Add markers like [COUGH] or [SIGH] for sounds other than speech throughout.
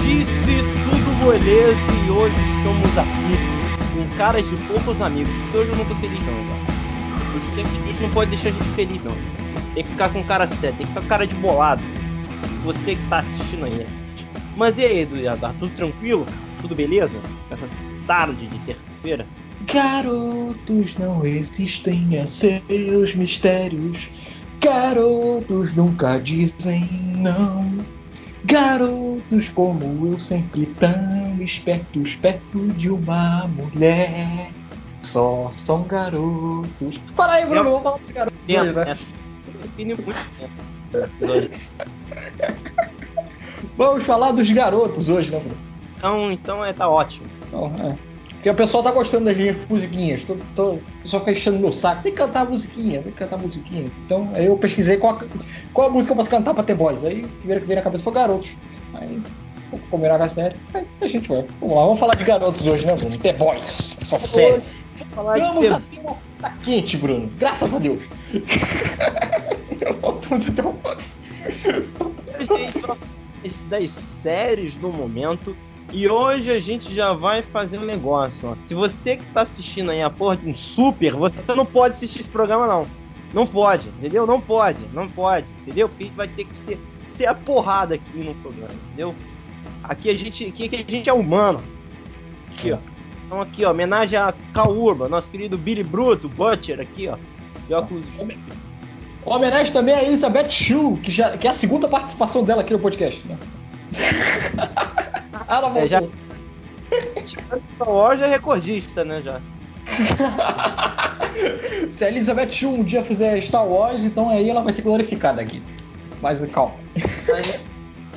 disse, tudo beleza e hoje estamos aqui com caras de poucos amigos. Porque hoje eu não tô feliz não, cara. Os tempos não pode deixar a gente feliz não. Tem que ficar com cara sério, tem que ficar com cara de bolado. Você que tá assistindo aí, né? Mas e aí, Eduardo, tudo tranquilo? Tudo beleza? Nessa tarde de terça-feira? Garotos não existem a seus mistérios. Garotos nunca dizem não. Garotos como eu, sempre tão espertos perto de uma mulher. Só são garotos. Para aí, Bruno, vamos falar dos garotos Tempo, hoje, né? né? Define muito tempo. Vamos falar dos garotos hoje, né, Bruno? Então, então é, tá ótimo. Então, é. Porque o pessoal tá gostando das minhas musiquinhas. Tô, tô, o pessoal fica enchendo meu saco. Tem que cantar musiquinha, tem que cantar musiquinha. Então, aí eu pesquisei qual, qual a música eu posso cantar pra ter voz. Aí, a primeira que veio na cabeça foi Garotos. Aí, vou combinar com a série. Aí, a gente vai. Vamos lá, vamos falar de garotos hoje, né, Bruno? The Boys. Essa série. Vamos a ter uma tá quente, Bruno. Graças a Deus. [LAUGHS] gente vai das séries do momento. E hoje a gente já vai fazer um negócio, ó. Se você que tá assistindo aí a porra de um super, você não pode assistir esse programa, não. Não pode, entendeu? Não pode, não pode, entendeu? Porque a gente vai ter que ser, ser a porrada aqui no programa, entendeu? Aqui a gente, aqui, aqui a gente é humano. Aqui, ó. Então aqui, ó, homenagem a Cal Urban, nosso querido Billy Bruto, Butcher, aqui, ó. De óculos. Homenagem também a Elizabeth Shue, que, já, que é a segunda participação dela aqui no podcast, né? Ela voltou. É, já- Star Wars é recordista, né, já. [LAUGHS] Se a Elizabeth Shue um dia fizer Star Wars, então aí ela vai ser glorificada aqui. Mas calma. Aí,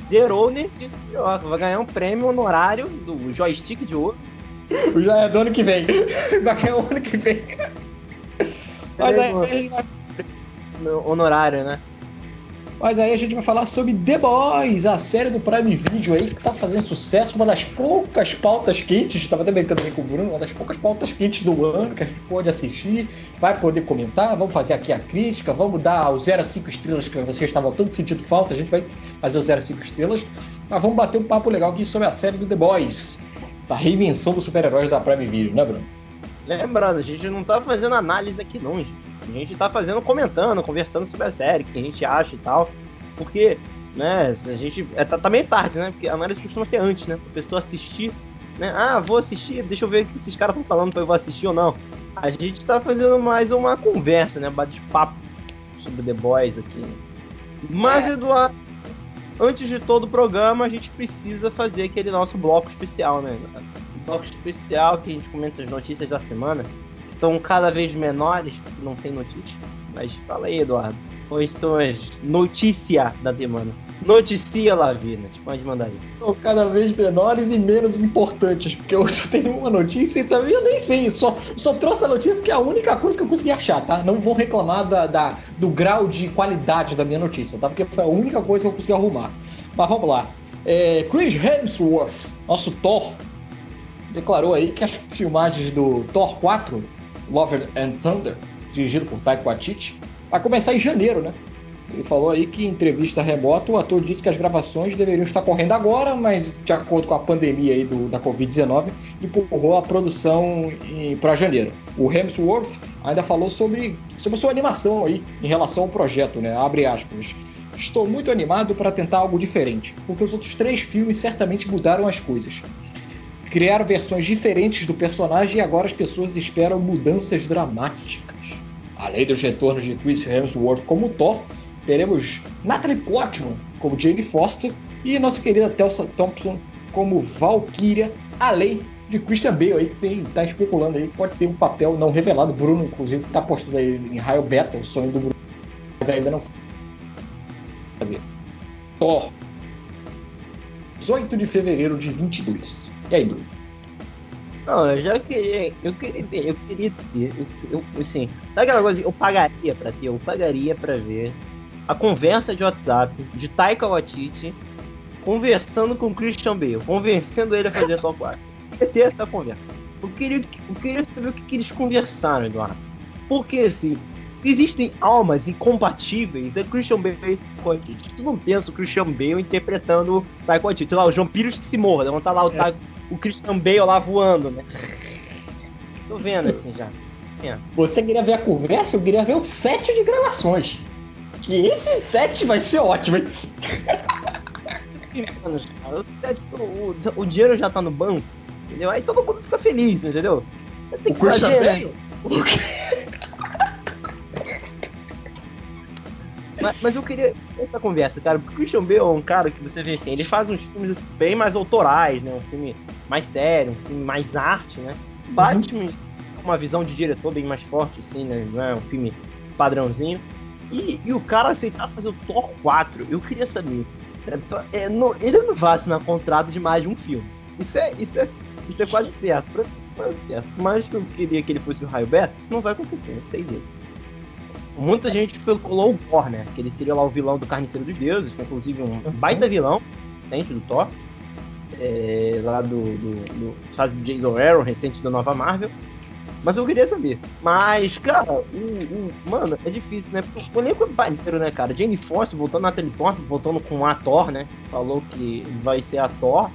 Zerou o Nerdice Carioca. Vai ganhar um prêmio honorário do joystick de ouro. Já é do ano que vem. [LAUGHS] Vai ganhar o ano que vem. Mas aí, a gente vai, No- Honorário, né? Mas aí a gente vai falar sobre The Boys, a série do Prime Video aí que tá fazendo sucesso, uma das poucas pautas quentes, tava até brincando aqui com o Bruno, uma das poucas pautas quentes do ano que a gente pode assistir, vai poder comentar, vamos fazer aqui a crítica, vamos dar o 0 a 5 estrelas que vocês estavam tanto sentindo falta, a gente vai fazer o 0 a 5 estrelas, mas vamos bater um papo legal aqui sobre a série do The Boys, essa reinvenção dos super-heróis da Prime Video, né, Bruno? Lembrando, a gente não tá fazendo análise aqui não, gente. A gente tá fazendo, comentando, conversando sobre a série, o que a gente acha e tal. Porque, né, a gente. É, tá, tá meio tarde, né? Porque a análise costuma ser antes, né? A pessoa assistir, né? Ah, vou assistir, deixa eu ver o que esses caras estão falando pra eu vou assistir ou não. A gente tá fazendo mais uma conversa, né? Bate-papo sobre The Boys aqui. Mas, Eduardo, antes de todo o programa, a gente precisa fazer aquele nosso bloco especial, né? Um bloco especial que a gente comenta as notícias da semana. Estão cada vez menores, porque não tem notícia. Mas fala aí, Eduardo. Quais são as notícias da semana? Noticia Lavina, pode mandar aí. São cada vez menores e menos importantes, porque eu tenho uma notícia e também eu nem sei, só, só trouxe a notícia porque é a única coisa que eu consegui achar, tá? Não vou reclamar da, da- do grau de qualidade da minha notícia, tá? Porque foi a única coisa que eu consegui arrumar. Mas vamos lá. É, Chris Hemsworth, nosso Thor, declarou aí que as filmagens do Thor 4, Love and Thunder, dirigido por Taika Waititi, vai começar em janeiro, né? Ele falou aí que em entrevista remota o ator disse que as gravações deveriam estar correndo agora, mas de acordo com a pandemia aí do, da Covid-19, empurrou a produção para janeiro. O Hemsworth ainda falou sobre, sobre sua animação aí em relação ao projeto, né? Abre aspas. Estou muito animado para tentar algo diferente, porque os outros três filmes certamente mudaram as coisas. Criaram versões diferentes do personagem e agora as pessoas esperam mudanças dramáticas. Além dos retornos de Chris Hemsworth como Thor, teremos Natalie Portman como Jane Foster e nossa querida Tessa Thompson como Valkyria, além de Christian Bale aí, que tem, tá especulando aí, que pode ter um papel não revelado. Bruno, inclusive, tá postando aí em raio beta, o sonho do Bruno, mas ainda não fazer. Thor. 18 de fevereiro de 22. E aí, Bruno? Não, eu já queria. Eu queria assim, eu queria ter. Eu, eu, assim, sabe aquela coisa? Eu pagaria pra ter, eu pagaria pra ver a conversa de WhatsApp de Taika Waititi conversando com Christian Bale, convencendo ele a fazer [LAUGHS] Thor 4. Eu queria ter essa conversa. Eu queria, eu queria saber o que, que eles conversaram, Eduardo. Porque assim, existem almas incompatíveis, é Christian Bale e Taika Waititi. Tu não pensa o Christian Bale interpretando o Taika Waititi. Lá, o João Pires que se morra, vamos tá lá o, é. O Christian Bale lá voando, né? Tô vendo assim já. É. Você queria ver a conversa? Eu queria ver o set de gravações. Que esse set vai ser ótimo, hein? o, o, o, dinheiro já tá no banco, entendeu? Aí todo mundo fica feliz, entendeu? Tem que o fazer, né? Mas, mas, eu queria essa conversa, cara, porque o Christian Bale é um cara que você vê assim, ele faz uns filmes bem mais autorais, né? Um filme mais sério, um filme mais arte, né? Uhum. Batman, uhum. uma visão de diretor bem mais forte, assim, né? Não é um filme padrãozinho. E, e o cara aceitar fazer o Thor 4, eu queria saber. É, é, não, ele não vai assinar contrato de mais de um filme. Isso é, isso é, isso é quase certo. Pra, quase certo. Mas que eu queria que ele fosse o Raio Beto, isso não vai acontecer, eu sei disso. Muita gente especulou o Thor, né? Que ele seria lá o vilão do Carniceiro dos Deuses, que é inclusive um baita vilão, recente do Thor. É, lá do, do, do, do Jason Aaron, recente da nova Marvel. Mas eu queria saber. Mas, cara, o, o, mano, é difícil, né? Porque o elenco é maneiro, né, cara? Jane Foster voltando na Teleport, voltando com a Thor, né? Falou que vai ser a Thor,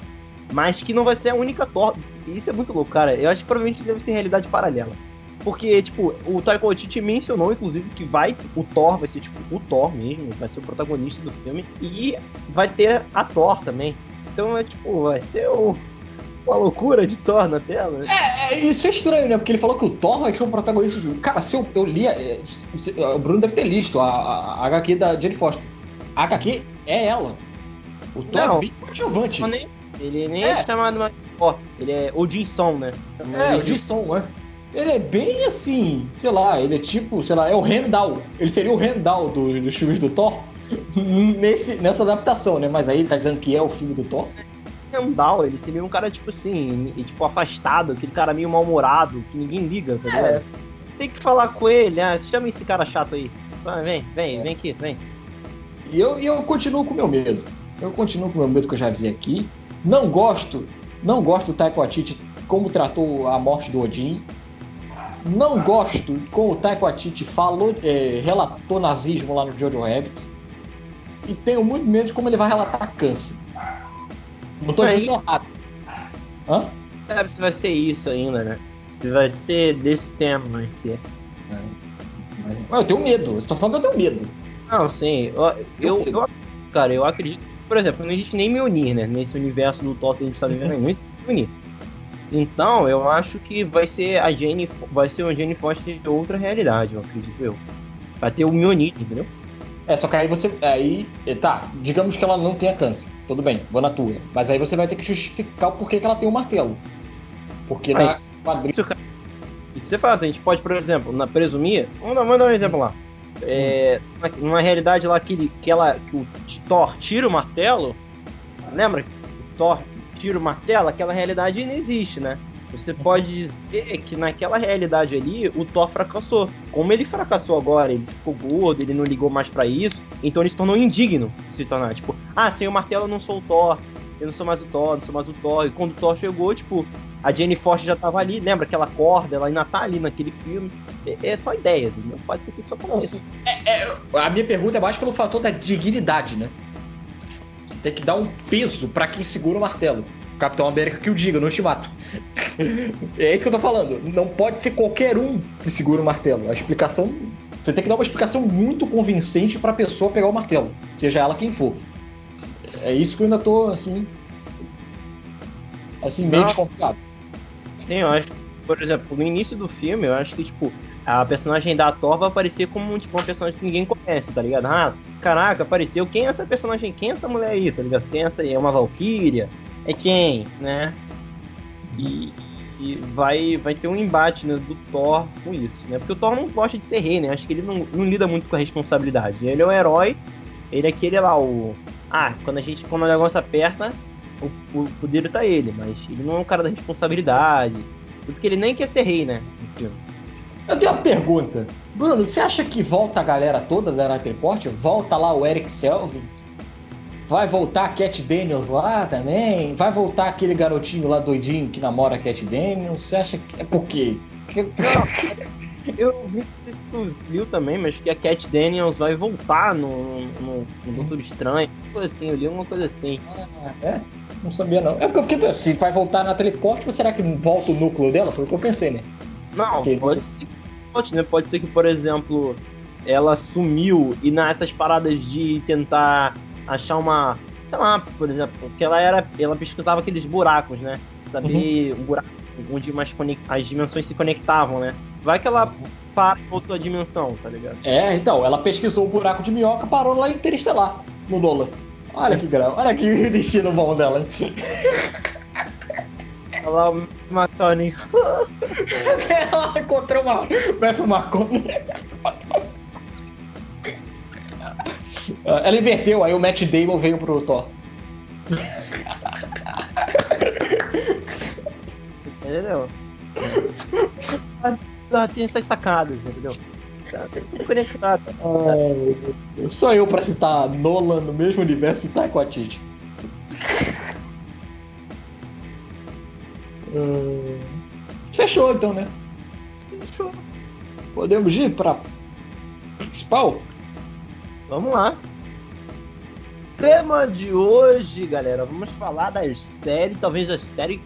mas que não vai ser a única Thor. Isso é muito louco, cara. Eu acho que provavelmente deve ser realidade paralela. Porque, tipo, o Taika Waititi mencionou, inclusive, que vai, o Thor vai ser, tipo, o Thor mesmo, vai ser o protagonista do filme, e vai ter a Thor também. Então, é, tipo, vai ser o, uma loucura de Thor na tela. É, é, isso é estranho, né? Porque ele falou que o Thor vai ser o protagonista do Cara, se eu, eu li. É, o Bruno deve ter listo a, a, a HQ da Jane Foster. A HQ é ela. O Thor Não, é bem coadjuvante. Ele nem é, é chamado mais Thor. Ele é Odinson, né? É, Odinson, é. Ele é bem assim, sei lá, ele é tipo, sei lá, é o Rendal. Ele seria o Rendal do, dos filmes do Thor [LAUGHS] nesse, nessa adaptação, né? Mas aí ele tá dizendo que é o filme do Thor. Rendal, ele seria um cara, tipo assim, tipo, afastado, aquele cara meio mal-humorado, que ninguém liga, tá ligado? É. Tem que falar com ele, ah, chama esse cara chato aí. vem, vem, é. vem aqui, vem. E eu, eu continuo com o meu medo. Eu continuo com o meu medo que eu já avisei aqui. Não gosto, não gosto do Taiko Atiti como tratou a morte do Odin. Não gosto como o Taiko Atiti falou, é, relatou nazismo lá no Jojo Rabbit. E tenho muito medo de como ele vai relatar câncer. Não tô dizendo errado. Hã? Sabe se vai ser isso ainda, né? Se vai ser desse tema, vai ser. É. Mas, eu tenho medo. Você tá falando que eu tenho medo. Não, sim. Eu, eu, eu, cara, eu acredito. Por exemplo, não existe nem Mjolnir, né? Nesse universo do Thor que a gente tá vivendo aí. Não existe Mjolnir. Então, eu acho que vai ser a Jane, vai ser uma Jane Foster de outra realidade, eu acredito eu. Vai ter o Mjolnir, entendeu? É, só que aí você. Aí. Tá, digamos que ela não tenha câncer. Tudo bem, vou na tua. Mas aí você vai ter que justificar o porquê que ela tem um martelo. Porque aí, na quadrilha. Isso você faz, a gente pode, por exemplo, na presumir. Vamos dar, vamos dar um exemplo lá. É, numa realidade lá que, que, ela, que o Thor tira o martelo. Lembra? O Thor tira o martelo, aquela realidade não existe, né? Você pode dizer que naquela realidade ali o Thor fracassou. Como ele fracassou agora, ele ficou gordo, ele não ligou mais para isso, então ele se tornou indigno de se tornar. Tipo, ah, sem o martelo eu não sou o Thor, eu não sou mais o Thor, não sou mais o Thor. E quando o Thor chegou, tipo, a Jenny Foster já tava ali, lembra aquela corda, ela ainda tá ali naquele filme. É, é só ideia, não pode ser que isso aconteça. É, é, a minha pergunta é mais pelo fator da dignidade, né? Tem que dar um peso para quem segura o martelo. Capitão América que o diga, no ultimato. [LAUGHS] é isso que eu tô falando. Não pode ser qualquer um que segura o martelo. A explicação. Você tem que dar uma explicação muito convincente pra pessoa pegar o martelo, seja ela quem for. É isso que eu ainda tô, assim. Assim, meio Não. desconfiado. Sim, eu acho. Por exemplo, no início do filme, eu acho que, tipo, a personagem da Thor vai aparecer como tipo, uma personagem que ninguém conhece, tá ligado? Ah, caraca, apareceu. Quem é essa personagem? Quem é essa mulher aí, tá ligado? Quem é essa aí? É uma Valkyria? é quem, né? E, e, vai, vai ter um embate né, do Thor com isso, né? Porque o Thor não gosta de ser rei, né? Acho que ele não, não lida muito com a responsabilidade. Ele é um herói, ele é aquele lá, o. Ah, quando a gente, quando o negócio aperta, o, o poder tá ele, mas ele não é um cara da responsabilidade. Tudo que ele nem quer ser rei, né? No filme. Eu tenho uma pergunta. Bruno, você acha que volta a galera toda da Nightport? Volta lá o Eric Selvin? Vai voltar a Cat Daniels lá também? Vai voltar aquele garotinho lá doidinho que namora a Cat Daniels? Você acha que é por quê? [LAUGHS] Eu vi, se tu viu também, mas que a Cat Daniels vai voltar no, no, no Doutor Estranho. Coisa assim, eu li uma coisa assim. Ah, é? Não sabia não. É porque eu fiquei. Se vai voltar na teleporte, será que volta o núcleo dela? Foi o que eu pensei, né? Não, pode ser que volte, né? Pode ser que, por exemplo, ela sumiu e nessas paradas de tentar achar uma. Sei lá, por exemplo, que ela era. Ela pesquisava aqueles buracos, né? Saber o buraco onde mais conect... as dimensões se conectavam, né? Vai que ela para em outra dimensão, tá ligado? É, então, ela pesquisou o buraco de minhoca parou lá em Interestelar, no Nolan. Olha que grau, olha que [LAUGHS] destino bom dela. Olha lá o McConaughey. ela encontrou uma Matthew McConaughey. Ela inverteu, aí o Matt Damon veio pro Thor. Entendeu? Ela tem essas sacadas, entendeu? Tá conectado. É, só eu pra citar Nolan no mesmo universo e Taiko Atiti. Hum, Fechou então, né? Fechou. Podemos ir pra principal? Vamos lá. Tema de hoje, galera, vamos falar das séries, talvez a série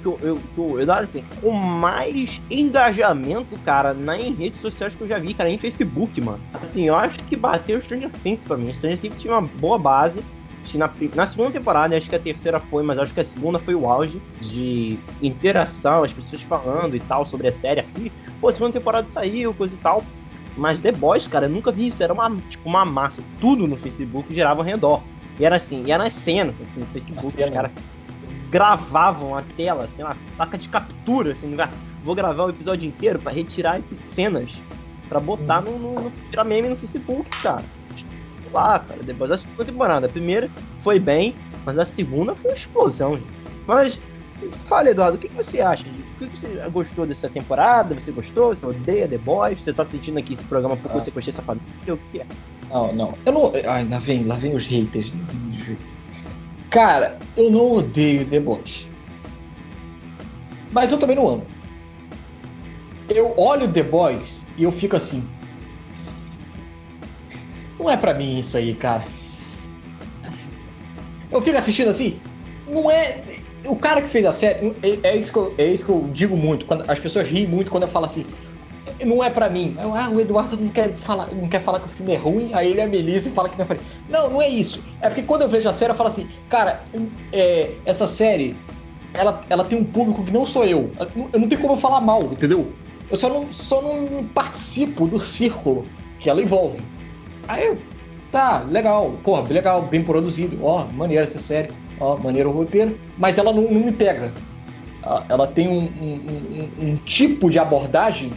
que eu, eu, que eu, eu assim, com mais engajamento, cara, na, em redes sociais que eu já vi, cara, em Facebook, mano. Assim, eu acho que bateu Stranger Things pra mim. Stranger Things tinha uma boa base. Que Na, na segunda temporada, acho que a terceira foi, mas acho que a segunda foi o auge de interação, as pessoas falando e tal sobre a série, assim. Pô, a segunda temporada saiu, coisa e tal. Mas The Boys, cara, eu nunca vi isso. Era uma, tipo, uma massa. Tudo no Facebook girava ao redor. E era assim, e era nas cenas, assim, no Facebook, os caras gravavam a tela, assim, uma placa de captura, assim, lugar. Vou gravar o episódio inteiro pra retirar cenas. Pra botar no, no, no virar meme no Facebook, cara. Lá, cara. Depois da segunda temporada. A primeira foi bem, mas a segunda foi uma explosão, gente. Mas, fala, Eduardo, o que, que você acha? O que, você gostou dessa temporada? Você gostou? Você odeia The Boys? Você tá sentindo aqui esse programa porque Ah. você gostou dessa família? O que é? Não, não. Eu não. Ai, lá vem, lá vem os haters. Cara, eu não odeio The Boys. Mas eu também não amo. Eu olho The Boys e eu fico assim. Não é pra mim isso aí, cara. Eu fico assistindo assim. Não é. O cara que fez a série. É, é isso, que eu, é isso que eu digo muito. Quando, as pessoas riem muito quando eu falo assim. Não é pra mim. Eu, ah, o Eduardo não quer, falar, não quer falar que o filme é ruim, aí ele é Melissa e fala que não é pra mim. Não, não é isso. É porque quando eu vejo a série, eu falo assim, cara, é, essa série, ela, ela tem um público que não sou eu. Eu não tenho como eu falar mal, entendeu? Eu só não, só não participo do círculo que ela envolve. Aí eu, tá, legal, porra, legal, bem produzido, ó, maneira essa série, ó, maneiro o roteiro, mas ela não, não me pega. Ah, Ela tem um, um- um- um tipo de abordagem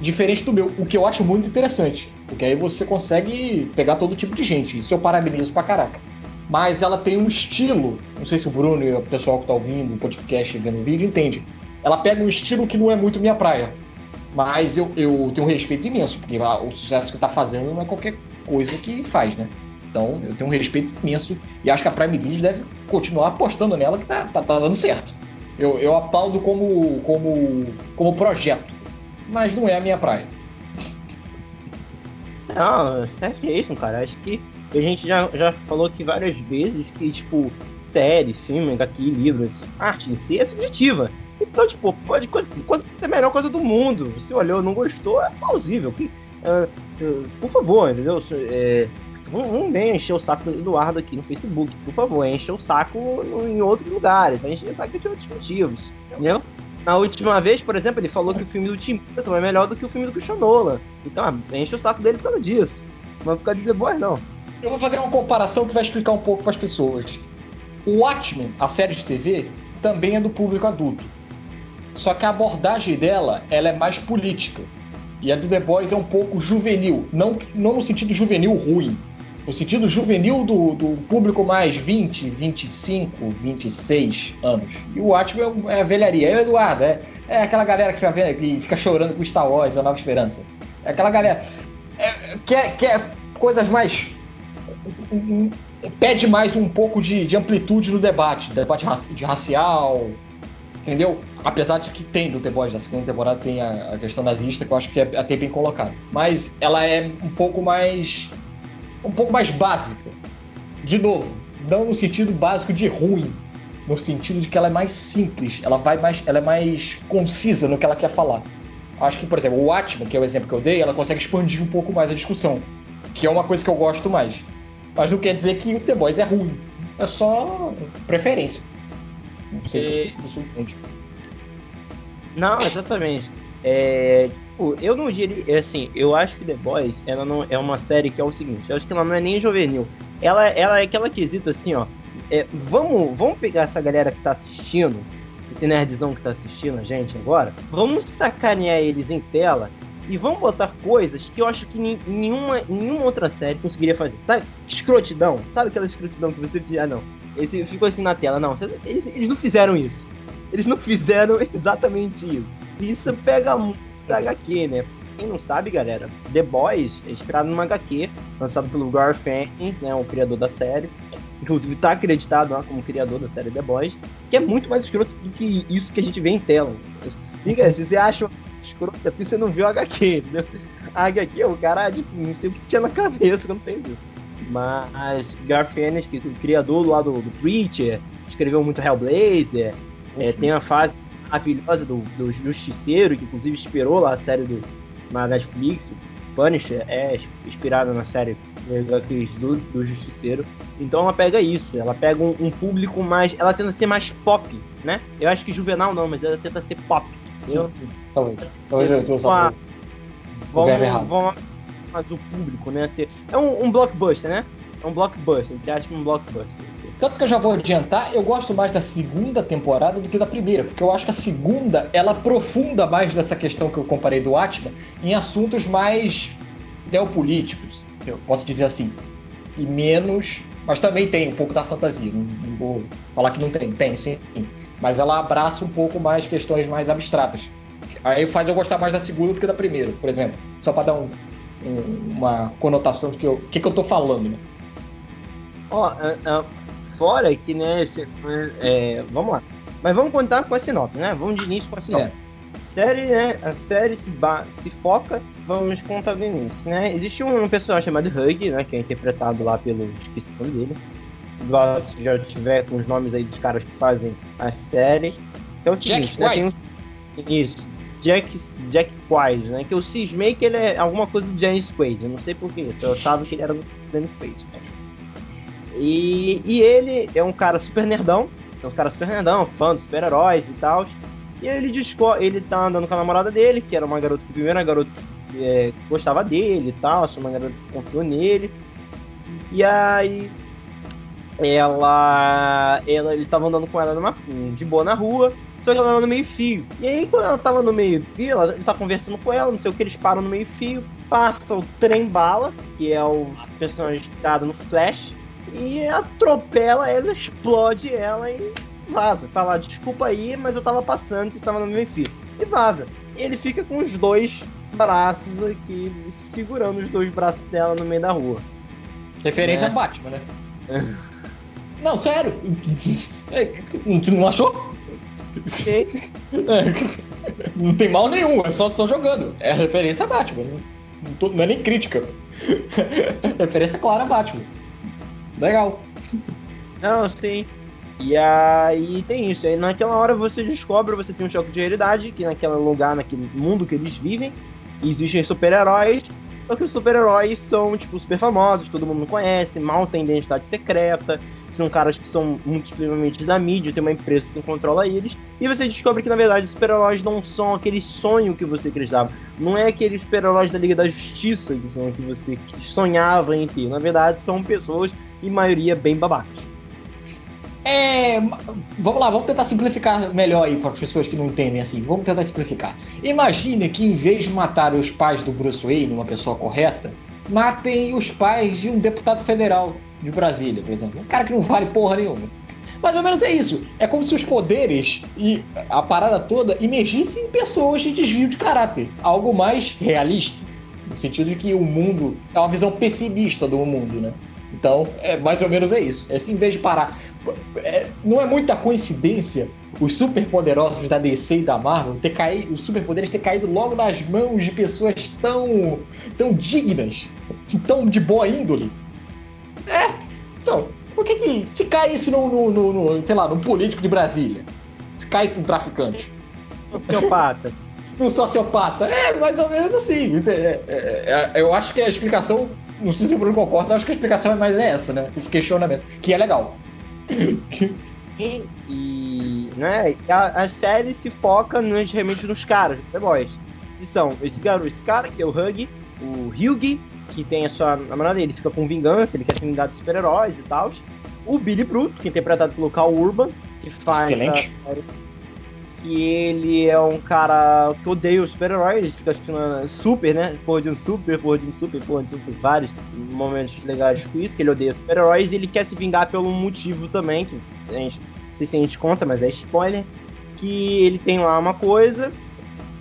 diferente do meu, o que eu acho muito interessante, porque aí você consegue pegar todo tipo de gente, isso eu parabenizo pra caraca. Mas ela tem um estilo, não sei se o Bruno e o pessoal que tá ouvindo o podcast vendo o vídeo entende. Ela pega um estilo que não é muito minha praia. Mas eu, eu tenho um respeito imenso, porque o sucesso que tá fazendo não é qualquer coisa que faz, né? Então eu tenho um respeito imenso e acho que a Prime Video deve continuar apostando nela que tá, tá, tá dando certo. Eu, eu aplaudo como, como, como projeto, mas não é a minha praia. Não, certíssimo, cara. Acho que a gente já, já falou aqui várias vezes que, tipo, série, filme, HQ, livros, arte em si é subjetiva. Então, tipo, pode, pode ser a melhor coisa do mundo. Se olhou não gostou, é plausível. Que, ah, ah, por favor, entendeu? É, vamos bem encher o saco do Eduardo aqui no Facebook. Por favor, encher o saco em outros lugares. Vai o saco de outros motivos. Entendeu? Na última vez, por exemplo, ele falou que o filme do Tim Burton é melhor do que o filme do Christian Nolan. Então, ah, enche o saco dele por causa disso. Não vai ficar de Boys, não. Eu vou fazer uma comparação que vai explicar um pouco para as pessoas. O Watchmen, a série de TV, também é do público adulto. Só que a abordagem dela, ela é mais política. E a do The Boys é um pouco juvenil. Não, não no sentido juvenil ruim. No sentido juvenil do, do público mais 20, 25, 26 anos. E o Watchmen é a velharia. É o Eduardo, é, é aquela galera que fica, que fica chorando com Star Wars, a Nova Esperança. É aquela galera. é- quer, quer coisas mais pede mais um pouco de, de amplitude no debate, debate de racial, Entendeu? Apesar de que tem do The Boys, na segunda temporada tem a, a questão nazista, que eu acho que é até bem colocado. Mas ela é um pouco mais. um pouco mais básica. De novo, não no sentido básico de ruim, no sentido de que ela é mais simples, ela vai mais, ela é mais concisa no que ela quer falar. Acho que, por exemplo, o Atman, que é o exemplo que eu dei, ela consegue expandir um pouco mais a discussão, que é uma coisa que eu gosto mais. Mas não quer dizer que o The Boys é ruim, é só preferência. Não sei se isso entende. Não, exatamente. É, tipo, eu não diria. Assim, eu acho que The Boys ela não é uma série que é o seguinte: eu acho que ela não é nem juvenil. Ela, ela é aquela quesito assim, ó. É, vamos, vamos pegar essa galera que tá assistindo, esse nerdzão que tá assistindo a gente agora, vamos sacanear eles em tela e vamos botar coisas que eu acho que nenhuma, nenhuma outra série conseguiria fazer. Sabe? Escrotidão. Sabe aquela escrotidão que você. Ah, não. Esse ficou assim na tela. Não, eles, eles não fizeram isso. Eles não fizeram [LAUGHS] exatamente isso. Isso pega muito da HQ, né? Quem não sabe, galera, The Boys é inspirado numa HQ lançado pelo Gar Fans, né, o criador da série. Inclusive está acreditado lá como criador da série The Boys, que é muito mais escroto do que isso que a gente vê em tela. Fica, se você acha escroto, é porque você não viu a HQ, entendeu? A HQ, o cara, tipo, não sei o que tinha na cabeça quando fez isso. Mas Garfienes, que é o criador lá do, do Preacher, escreveu muito Hellblazer, é, tem a fase maravilhosa do, do Justiceiro, que inclusive inspirou lá a série do, na Netflix. Punisher é inspirada na série do, do Justiceiro. Então ela pega isso, ela pega um, um, público mais. Ela tenta ser mais pop, né? Eu acho que juvenal não, mas ela tenta ser pop. Sim, sim. Talvez. Talvez eu trouxe a... Vamos, vamos mais o público, né? É um, um blockbuster, né? É um blockbuster, entre aspas, um blockbuster. Tanto que eu já vou adiantar, eu gosto mais da segunda temporada do que da primeira, porque eu acho que a segunda ela aprofunda mais dessa questão que eu comparei do Atman em assuntos mais geopolíticos, eu posso dizer assim, e menos, mas também tem um pouco da fantasia, não, não vou falar que não tem, tem sim, mas ela abraça um pouco mais questões mais abstratas. Aí faz eu gostar mais da segunda do que da primeira, por exemplo, só para dar um, um, uma conotação do que eu, que, que eu tô falando, né? Ó, oh, uh, uh fora que, né, esse, é, vamos lá. Mas vamos contar com a sinopse, né? Vamos de início com a sinopse. É. Série, né? A série se, se foca, vamos contar do início, né? Existe um, um personagem chamado Hug, né? Que é interpretado lá pelo. Esqueci o nome dele. Se já tiver com os nomes aí dos caras que fazem a série. Então é o seguinte, Jack né? Tem um, isso. Jack, Jack Quaid, né? Que eu cismei que ele é alguma coisa do James Quaid. Eu não sei porquê. Eu achava que ele era do James Quaid. E, e ele é um cara super nerdão, é um cara super nerdão, fã dos super-heróis e tal. E ele descobre, ele tá andando com a namorada dele, que era uma garota que primeiro a garota é, gostava dele e tal, achou uma garota que confiou nele. E aí ela, ela ele tava andando com ela numa, de boa na rua, só que ela tava no meio fio. E aí quando ela tava no meio fio, ela, ele tá conversando com ela, não sei o que, eles param no meio fio, passa o trem bala, que é o personagem inspirado no Flash, e atropela ela, explode ela e vaza. Fala, desculpa aí, mas eu tava passando, você estava no meu fio. E vaza. E ele fica com os dois braços aqui, segurando os dois braços dela no meio da rua. Referência é. Batman, né? [LAUGHS] Não, sério. [LAUGHS] Você não achou? Okay. É. Não tem mal nenhum, é só estão jogando. É referência a Batman. Não, tô, não é nem crítica. [LAUGHS] referência clara a Batman. Legal. Não, sim. E aí tem isso. Aí naquela hora você descobre, você tem um choque de realidade, que naquele lugar, naquele mundo que eles vivem, existem super-heróis. Só que os super-heróis são, tipo, super famosos, todo mundo conhece, mal tem identidade secreta, são caras que são muito extremamente da mídia, tem uma empresa que controla eles, e você descobre que, na verdade, os super-heróis não são aquele sonho que você acreditava. Não é aqueles super-heróis da Liga da Justiça que são que você sonhava em ter. Na verdade, são pessoas e maioria bem babacas. É, vamos lá, vamos tentar simplificar melhor aí para as pessoas que não entendem assim. Vamos tentar simplificar. Imagine que em vez de matar os pais do Bruce Wayne, uma pessoa correta, matem os pais de um deputado federal de Brasília, por exemplo. Um cara que não vale porra nenhuma. Mais ou menos é isso. É como se os poderes e a parada toda emergissem em pessoas de desvio de caráter. Algo mais realista. No sentido de que o mundo é uma visão pessimista do mundo, né? Então, é, mais ou menos é isso. É assim, em vez de parar. É, não é muita coincidência os superpoderosos da DC e da Marvel ter caído, os superpoderes ter caído logo nas mãos de pessoas tão, tão dignas, tão de boa índole. É, então, por que que se caísse no, no, no, no sei lá, num político de Brasília? Se caísse num traficante? Sociopata. [LAUGHS] num sociopata? É, mais ou menos assim. É, é, é, eu acho que a explicação não sei se o Bruno concorda, acho que a explicação é mais essa, né? Esse questionamento, que é legal. [LAUGHS] E, né, a, a, série se foca nos, realmente nos caras, os boys. Que são esse cara, esse cara, que é o Hug, o Hyugi, que tem a sua namorada, ele fica com vingança, ele quer se vingar dos super-heróis e tal. O Billy Bruto, que é interpretado pelo Cal Urban, que faz Excelente. a série que ele é um cara que odeia os super-heróis, fica achando super, né? Porra de um super, porra de um super, porra de um super, vários momentos legais com isso, que ele odeia super-heróis e ele quer se vingar pelo motivo também, que a gente, não sei se a gente conta, mas é spoiler, que ele tem lá uma coisa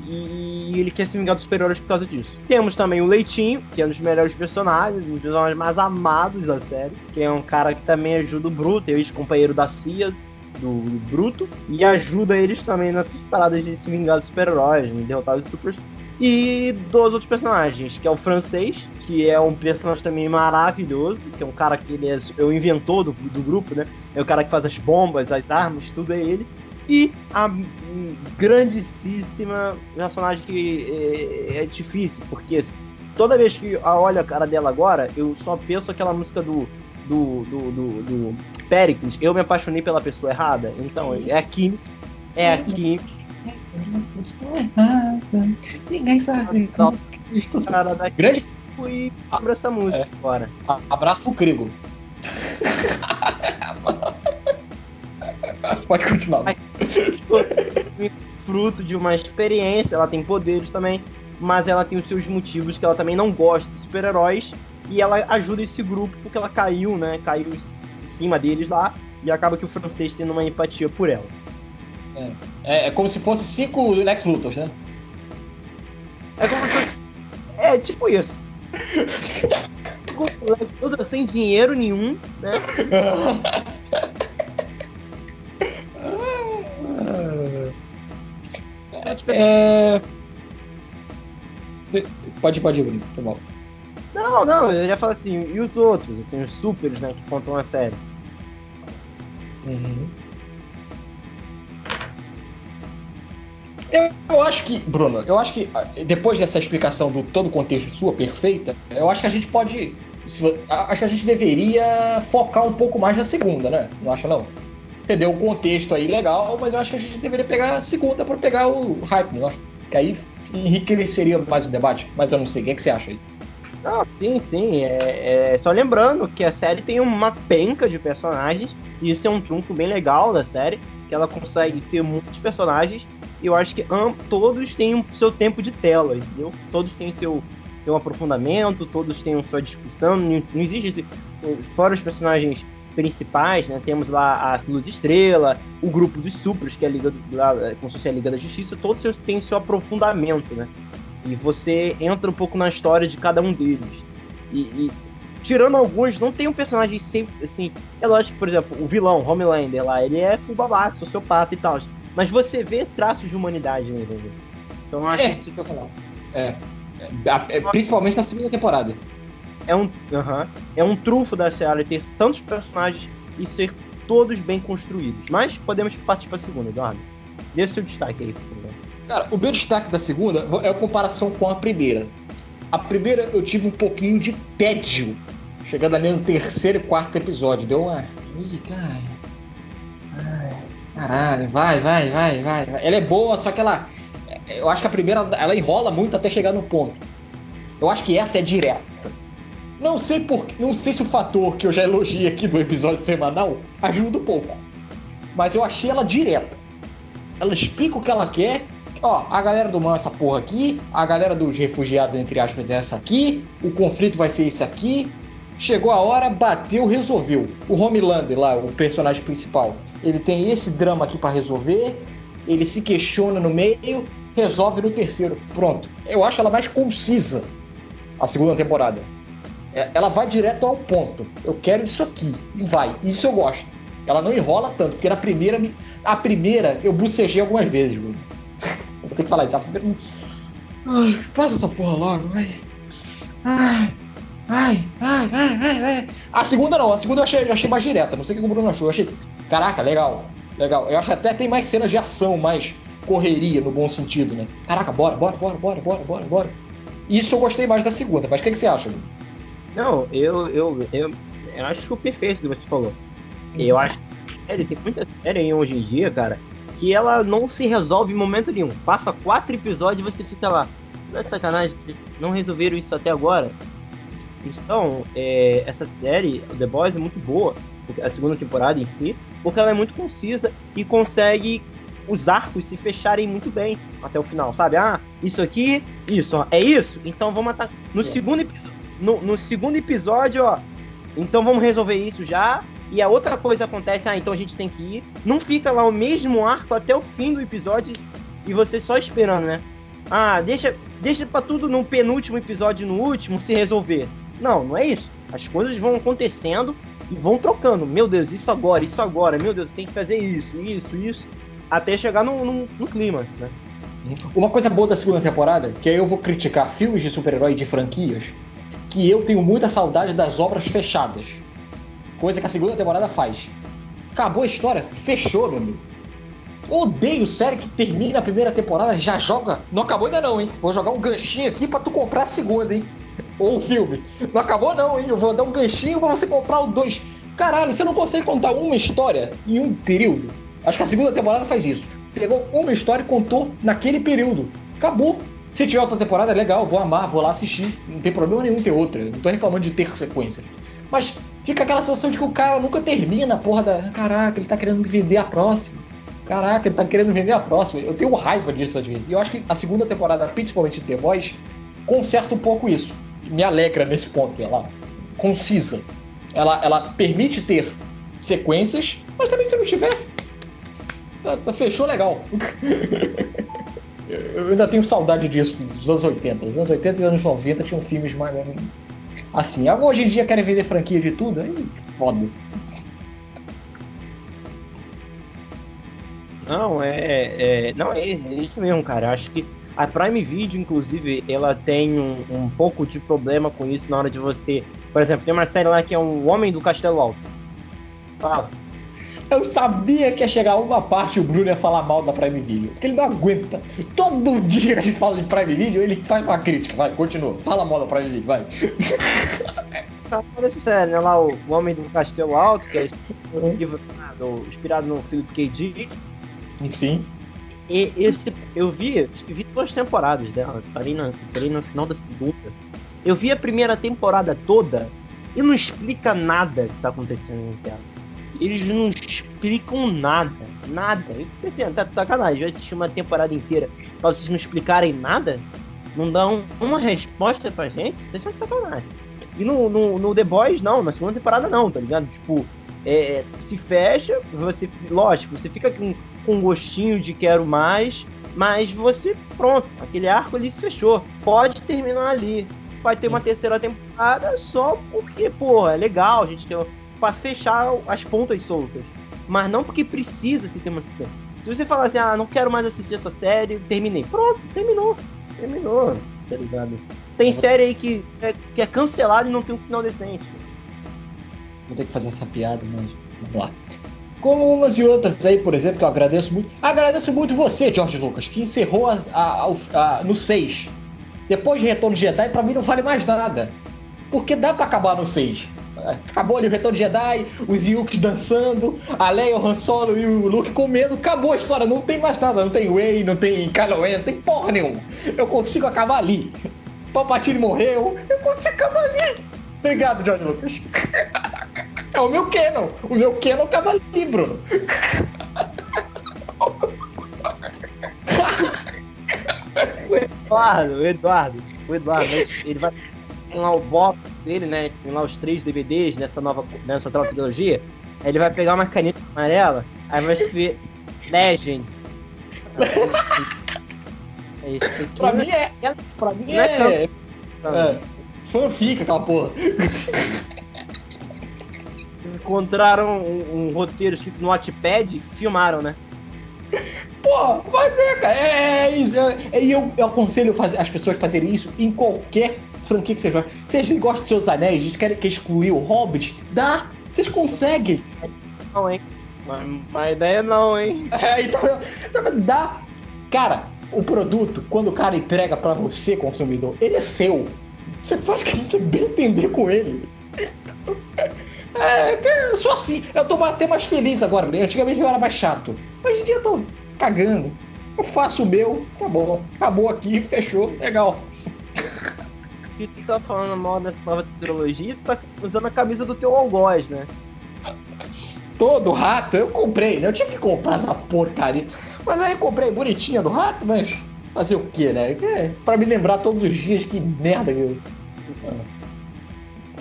e ele quer se vingar dos super-heróis por causa disso. Temos também o Leitinho, que é um dos melhores personagens, um dos personagens mais amados da série, que é um cara que também ajuda o Bruto, é ex-companheiro da CIA, do, do, Bruto e ajuda eles também nessas paradas de se vingar dos super-heróis, de derrotar os supers. E dois outros personagens, que é o francês, que é um personagem também maravilhoso, que é um cara que ele é, é o inventor do, do grupo, né? É o cara que faz as bombas, as armas, tudo é ele. E a grandíssima personagem que é, é difícil, porque toda vez que eu olho a cara dela agora, eu só penso aquela música do do, do, do, do Pericles, eu me apaixonei pela pessoa errada. Então, Isso. é aqui. É aqui. Ninguém sabe. Não, cara daqui Grande. E abra essa música é. agora. Abraço pro Crigo. [LAUGHS] Pode continuar. Fruto de uma experiência, ela tem poderes também, mas ela tem os seus motivos que ela também não gosta de super-heróis e ela ajuda esse grupo porque ela caiu, né? Caiu em cima deles lá e acaba que o francês tendo uma empatia por ela. É, é, é como se fosse cinco Lex Luthors, né? É como se É, tipo isso. [LAUGHS] Lex Luthor sem dinheiro nenhum, né? [LAUGHS] É... Pode, pode, Bruno, tá bom. Não, não, eu já falo assim, e os outros, assim, os supers, né, que contam a série. Uhum. Eu, eu, acho que, Bruno, eu acho que ah, depois dessa explicação do todo o contexto sua, perfeita, eu acho que a gente pode. Acho que a gente deveria focar um pouco mais na segunda, né? Não acha não? Entendeu o contexto aí legal, mas eu acho que a gente deveria pegar a segunda para pegar o hype, né? Que aí enriqueceria mais o debate. Mas eu não sei, o que, é que você acha aí? Ah, sim, sim. É, é, só lembrando que a série tem uma penca de personagens, e isso é um trunfo bem legal da série, que ela consegue ter muitos personagens, e eu acho que todos têm o seu tempo de tela, entendeu? Todos têm seu, seu aprofundamento, todos têm sua discussão, não, não existe esse. Fora os personagens principais, né? Temos lá a Luz Estrela, o grupo dos Supers, que é a Liga, lá, como se fosse a Liga da Justiça, todos têm seu aprofundamento, né? E você entra um pouco na história de cada um deles. E, e tirando alguns, não tem um personagem sempre assim. É lógico, por exemplo, o vilão, Homelander lá, ele é full babaca, sociopata e tal. Mas você vê traços de humanidade nele. Então eu acho é, que. Eu falar. É. é. Principalmente na segunda temporada. É um, uh -huh, é um trunfo da série ter tantos personagens e ser todos bem construídos. Mas podemos partir para a segunda, Eduardo. Dê seu destaque aí, por favor. Cara, o meu destaque da segunda é a comparação com a primeira. A primeira eu tive um pouquinho de tédio. Chegando ali no terceiro e quarto episódio. Deu uma. Ih, cara. Ai, caralho, vai, vai, vai, vai. Ela é boa, só que ela. Eu acho que a primeira ela enrola muito até chegar no ponto. Eu acho que essa é direta. Não sei por, não sei se o fator que eu já elogiei aqui do episódio semanal ajuda um pouco. Mas eu achei ela direta. Ela explica o que ela quer ó, a galera do mal é essa porra aqui, a galera dos refugiados, entre aspas, é essa aqui, o conflito vai ser esse aqui. Chegou a hora, bateu, resolveu. O Homelander lá, o personagem principal, ele tem esse drama aqui para resolver, ele se questiona no meio, resolve no terceiro. Pronto. Eu acho ela mais concisa, a segunda temporada. É, ela vai direto ao ponto. Eu quero isso aqui. E vai. Isso eu gosto. Ela não enrola tanto, porque na primeira. A primeira eu bucejei algumas vezes, mano. [LAUGHS] Ter que falar isso. A. Ai, faz essa porra logo, vai. Ai. Ai, ai, ai, ai, ai. A segunda não, a segunda eu achei, eu achei mais direta. Não sei o que o Bruno achou. Eu achei. Caraca, legal. Legal. Eu acho até tem mais cenas de ação, mais correria no bom sentido, né? Caraca, bora, bora, bora, bora, bora, bora, bora. Isso eu gostei mais da segunda, mas o que, que você acha? Não, eu, eu, eu, eu acho que o perfeito que você falou. Eu acho que tem muita série aí hoje em dia, cara, que ela não se resolve em momento nenhum. Passa quatro episódios e você fica lá. Não é sacanagem, não resolveram isso até agora. Então, é, essa série, The Boys, é muito boa, a segunda temporada em si, porque ela é muito concisa e consegue os arcos se fecharem muito bem até o final, sabe? Ah, isso aqui, isso, ó, é isso? Então vamos matar. No, é. segundo, no, no segundo episódio, ó, então vamos resolver isso já. E a outra coisa acontece, ah, então a gente tem que ir. Não fica lá o mesmo arco até o fim do episódio e você só esperando, né? Ah, deixa, deixa pra tudo no penúltimo episódio no último se resolver. Não, não é isso. As coisas vão acontecendo e vão trocando. Meu Deus, isso agora, isso agora. Meu Deus, tem que fazer isso, isso, isso. Até chegar no, no, no clímax, né? Uma coisa boa da segunda temporada, que aí eu vou criticar filmes de super-herói de franquias, que eu tenho muita saudade das obras fechadas. Coisa que a segunda temporada faz. Acabou a história, fechou, meu amigo. Odeio série que termina a primeira temporada, já joga. Não acabou ainda não, hein? Vou jogar um ganchinho aqui para tu comprar a segunda, hein? Ou o filme. Não acabou não, hein? Eu vou dar um ganchinho pra você comprar o dois. Caralho, você não consegue contar uma história em um período? Acho que a segunda temporada faz isso. Pegou uma história e contou naquele período. Acabou. Se tiver outra temporada, é legal, vou amar, vou lá assistir. Não tem problema nenhum ter outra. Não tô reclamando de ter sequência. Mas fica aquela sensação de que o cara nunca termina porra da. Caraca, ele tá querendo me vender a próxima. Caraca, ele tá querendo vender a próxima. Eu tenho raiva disso às vezes. E eu acho que a segunda temporada, principalmente de The Voice, conserta um pouco isso. Me alegra nesse ponto. Ela concisa. Ela, ela permite ter sequências, mas também se não tiver, tá, tá, fechou legal. [LAUGHS] eu ainda tenho saudade disso, dos anos 80. Os anos 80 e anos 90 tinham filmes mais. Assim, hoje em dia querem vender franquia de tudo, aí foda. Não, é, é, Não, é, é isso mesmo, cara. Acho que a Prime Video, inclusive, ela tem um, um, pouco de problema com isso na hora de você. Por exemplo, tem uma série lá que é o Homem do Castelo Alto. Fala. Eu sabia que ia chegar uma parte e o Bruno ia falar mal da Prime Video. Porque ele não aguenta. Todo dia que a gente fala de Prime Video, ele faz uma crítica. Vai, continua. Fala mal da Prime Video, vai. Tá falando sério, né? Lá o Homem do Castelo Alto, que é inspirado no Philip K. Dick Sim. E esse, eu vi, vi duas temporadas dela, parei, na, parei no final da segunda. Eu vi a primeira temporada toda e não explica nada que tá acontecendo em tela. Eles não explicam nada, nada. Eu fiquei assim, ah, tá de sacanagem, eu assisti uma temporada inteira pra vocês não explicarem nada? Não dão uma resposta pra gente? Vocês estão de sacanagem. E no, no, no The Boys, não, na segunda temporada não, tá ligado? Tipo, é, se fecha, você, lógico, você fica com, com gostinho de quero mais, mas você, pronto, aquele arco ali se fechou. Pode terminar ali. Vai ter uma terceira temporada só porque, pô, é legal a gente ter para fechar as pontas soltas. Mas não porque precisa se ter uma Se você falar assim, ah, não quero mais assistir essa série, terminei. Pronto, terminou. Terminou, tá ligado? Tem série aí que é, que é cancelada e não tem um final decente. Vou ter que fazer essa piada, mas vamos lá. Como umas e outras aí, por exemplo, que eu agradeço muito. Agradeço muito você, George Lucas, que encerrou a, a, a, no 6. Depois de Retorno de Jedi, pra mim não vale mais nada. Porque dá pra acabar no 6. Acabou ali o Retorno de Jedi, os Yukes dançando, a Leia, o Han Solo e o Luke comendo. Acabou a história, não tem mais nada. Não tem Rey, não tem Kylo Ren, não tem porra nenhuma. Eu consigo acabar ali. Palpatine morreu, eu consigo acabar ali. Obrigado, George Lucas. É o meu Canon. O meu Canon acaba ali, Bruno. o Eduardo, o Eduardo, o Eduardo, ele vai tem lá o box dele, né? Tem lá os três DVDs nessa nova, nessa nova trilogia. Aí ele vai pegar uma caneta amarela, aí vai escrever Legends. É isso aqui. Pra mim é. Pra mim é. é. é. Fanfica aquela porra. Encontraram um, um roteiro escrito no Wattpad e filmaram, né? Pô, mas é, cara. É, é isso. É, é, e eu, eu aconselho fazer, as pessoas fazerem isso em qualquer franquia que. Vocês gostam dos seus anéis, querem que excluir o Hobbit? Dá! Vocês conseguem! Não, hein? Mas, a ideia não, hein? [LAUGHS] É, então, então dá. Cara, o produto, quando o cara entrega pra você, consumidor, ele é seu. Você faz o que você bem entender com ele. É, eu sou assim. Eu tô até mais feliz agora. Antigamente eu era mais chato. Hoje em dia eu tô cagando. Eu faço o meu, tá bom. Acabou aqui, fechou, legal. E tu tá falando mal dessa nova tetralogia, tu tá usando a camisa do teu algoz, né? Todo rato, eu comprei, né? Eu tive que comprar essa porcaria. Mas aí eu comprei bonitinha do rato, mas fazer o quê, né? É, pra me lembrar todos os dias que merda que eu.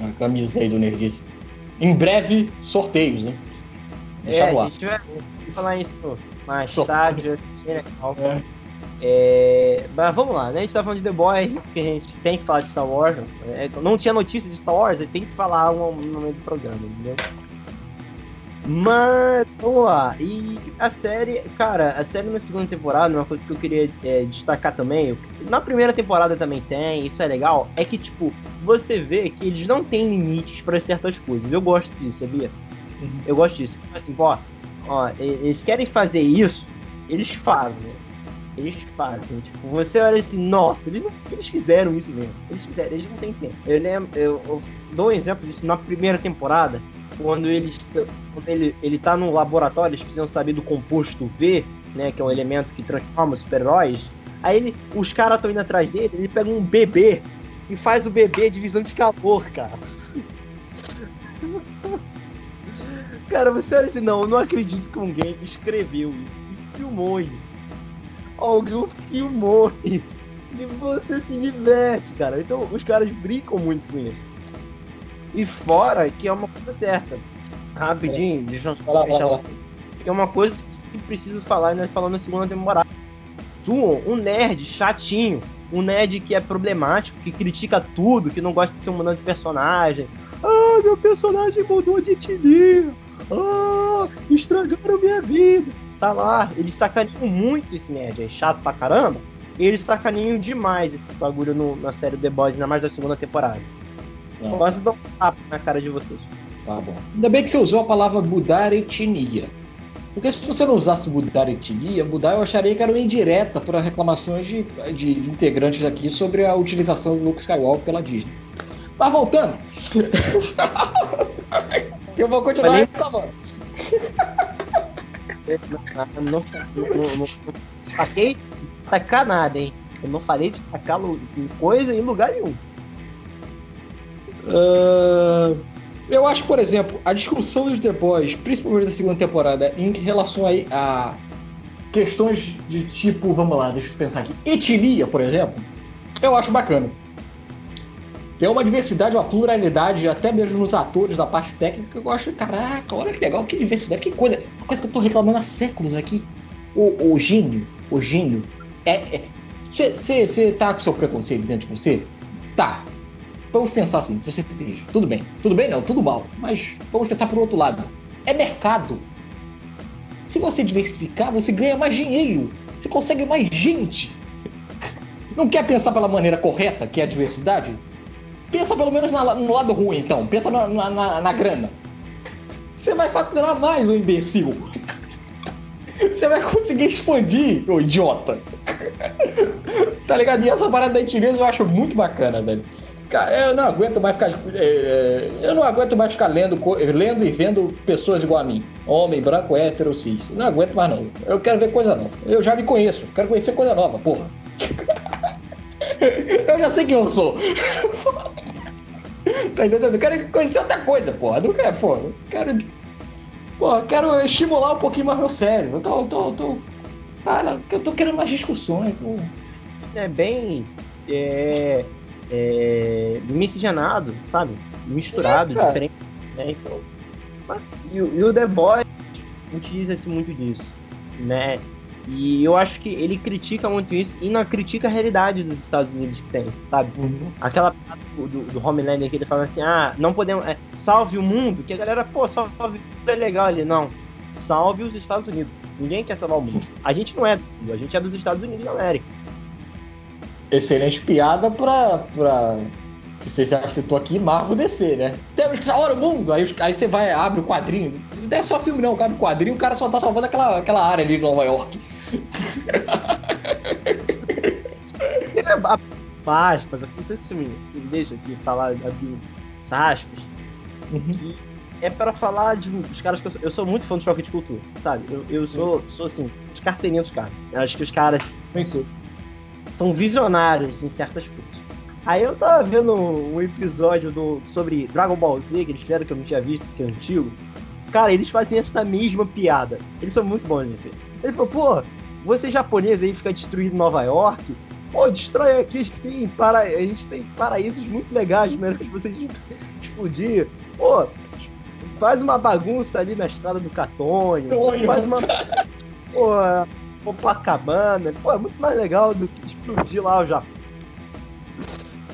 A camisa aí do Nerdice. Em breve, sorteios, né? Deixa é, a gente vai falar isso mais tarde. Né, é. É, mas vamos lá, né? A gente tá falando de The Boys, porque a gente tem que falar de Star Wars. É, não tinha notícia de Star Wars, tem que falar no meio do programa, entendeu? Mas, vamos lá. E a série, cara, a série na segunda temporada, uma coisa que eu queria é, destacar também, na primeira temporada também tem, isso é legal, é que, tipo, você vê que eles não têm limites para certas coisas. Eu gosto disso, sabia? Uhum. Eu gosto disso. Assim, ó, ó, eles querem fazer isso, eles fazem. Eles fazem. Tipo, você olha assim, nossa, eles, não, eles fizeram isso mesmo. Eles fizeram, eles não têm tempo. Eu lembro, eu, eu dou um exemplo disso na primeira temporada quando eles quando ele, ele tá no laboratório, eles precisam saber do composto V, né, que é um elemento que transforma super-heróis. Aí ele, os caras estão indo atrás dele, ele pega um bebê e faz o bebê divisão de calor, cara. [LAUGHS] cara, você olha assim, não, eu não acredito que alguém escreveu isso, filmou isso. Alguém filmou isso. E você se diverte, cara. Então os caras brincam muito com isso. E fora que é uma coisa certa. Rapidinho, é. deixa eu falar. Deixa É uma coisa que precisa falar, né? Falando na segunda temporada. Zoom, um nerd chatinho, um nerd que é problemático, que critica tudo, que não gosta de ser um mudando de personagem. Ah, meu personagem mudou de etnia. Ah, estragaram minha vida. Tá lá, eles sacaneiam muito esse nerd, é chato pra caramba. E eles sacaneiam demais esse bagulho no, na série The Boys, ainda mais da segunda temporada. Não. Quase dar um tapa na cara de vocês. Tá bom. Ainda bem que você usou a palavra mudar etnia. Porque se você não usasse mudar etnia, mudar eu acharia que era uma indireta para reclamações de, de integrantes aqui sobre a utilização do Luke Skywalker pela Disney. Mas voltando. [LAUGHS] eu vou continuar reclamando. Não, não, não, não, saquei tacar nada, hein? Eu não falei de tacar coisa em lugar nenhum. Uh, eu acho, por exemplo, a discussão dos The Boys, principalmente da segunda temporada, em relação aí a questões de tipo, vamos lá, deixa eu pensar aqui, etnia, por exemplo, eu acho bacana. Tem uma diversidade, uma pluralidade, até mesmo nos atores da parte técnica, eu gosto, caraca, olha que legal, que diversidade, que coisa, uma coisa que eu tô reclamando há séculos aqui. O, o gênio, o gênio, é. Você é, tá com seu preconceito dentro de você? Tá, vamos pensar assim, você esteja. Tudo bem. Tudo bem não, tudo mal. Mas vamos pensar por outro lado. É mercado. Se você diversificar, você ganha mais dinheiro. Você consegue mais gente. Não quer pensar pela maneira correta, que é a diversidade? Pensa pelo menos na, no lado ruim, então. Pensa na, na, na grana. Você vai faturar mais, ô imbecil. [LAUGHS] Você vai conseguir expandir, ô idiota. [LAUGHS] tá ligado? E essa parada da etnia eu acho muito bacana, velho. Cara, eu não aguento mais ficar. É, eu não aguento mais ficar lendo, lendo e vendo pessoas igual a mim. Homem, branco, hétero, cis. Não aguento mais, não. Eu quero ver coisa nova. Eu já me conheço. Quero conhecer coisa nova, porra. [LAUGHS] eu já sei quem eu sou. Tá entendendo? Eu quero conhecer outra coisa, porra. Não quero, porra. Quero. Porra, quero estimular um pouquinho mais meu cérebro. Eu tô. tô, tô... Cara, eu tô querendo mais discussões. Tô... É bem. É é, miscigenado, sabe? Misturado, é, diferente. Né? Então, e, e, o The Boy utiliza-se muito disso, né? E eu acho que ele critica muito isso e não critica a realidade dos Estados Unidos que tem, sabe? Uhum. Aquela do, do, Homelander que ele fala assim, ah, não podemos. É, salve o mundo, que a galera, pô, salve é legal ali. Não. Salve os Estados Unidos. Ninguém quer salvar o mundo. A gente não é do mundo, a gente é dos Estados Unidos da América. Excelente piada pra. pra... Que você já citou aqui, Marvel DC, né? Temos que salvar o mundo! Aí, aí você vai, abre o quadrinho. Não é só filme, não, cara. O quadrinho, o cara só tá salvando aquela, aquela área ali de Nova York. [LAUGHS] É, aspas, eu não sei se você me, se me deixa aqui falar as aspas, que é pra falar de os caras que eu sou, eu sou muito fã do choque de cultura, sabe? Eu, eu sou, sou assim, de carteirinha dos caras. Eu acho que os caras Pensou. são visionários em certas coisas. Aí eu tava vendo um episódio do, sobre Dragon Ball Z, que eles fizeram que eu não tinha visto, que é antigo. Cara, eles fazem essa mesma piada. Eles são muito bons nisso. Ele falou, pô, você japonês aí fica destruindo Nova York. Pô, destrói aqui, a gente tem, para... a gente tem paraísos muito legais, melhor que vocês [LAUGHS] explodir. Pô, faz uma bagunça ali na estrada do Catônio. Tonho. Faz uma. Pô, Copacabana. Pô, é muito mais legal do que explodir lá o Japão.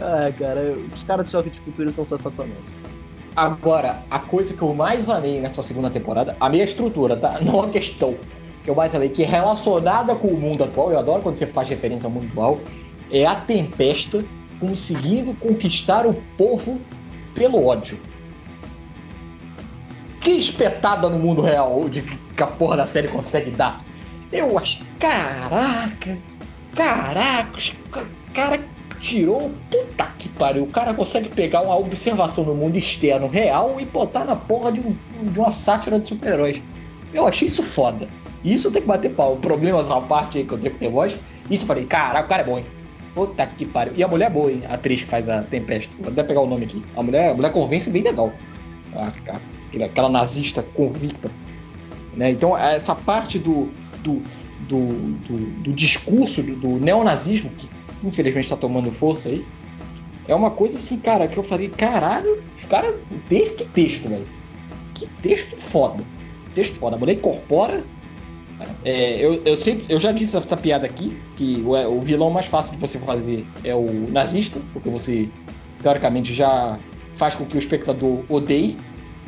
Ah, cara, os caras de choque de cultura são sensacionais. Agora, a coisa que eu mais amei nessa segunda temporada, a minha estrutura, tá? [LAUGHS] Não a questão que eu mais amei, que é relacionada com o mundo atual, eu adoro quando você faz referência ao mundo atual, é a Tempesta conseguindo conquistar o povo pelo ódio. Que espetada no mundo real de que a porra da série consegue dar. Eu acho. Caraca! Caraca! cara tirou. Puta que pariu. O cara consegue pegar uma observação no mundo externo real e botar na porra de, um- de uma sátira de super-heróis. Eu achei isso foda. Isso tem que bater pau. Problemas à parte aí que eu tenho que ter voz. Isso eu falei, caraca, o cara é bom, hein? Puta que pariu. E a mulher é boa, hein? A atriz que faz a Tempesta. Vou até pegar o nome aqui. A mulher, a mulher convence bem legal. Ah, aquela nazista convicta. Né? Então, essa parte do, do, do, do, do discurso do, do neonazismo, que infelizmente está tomando força aí, é uma coisa assim, cara, que eu falei, caralho, os caras. Que texto, velho. Que texto foda. Texto foda. A mulher incorpora. é, eu, eu, sempre, eu já disse essa piada aqui, que o, o vilão mais fácil de você fazer é o nazista, porque você, teoricamente, já faz com que o espectador odeie,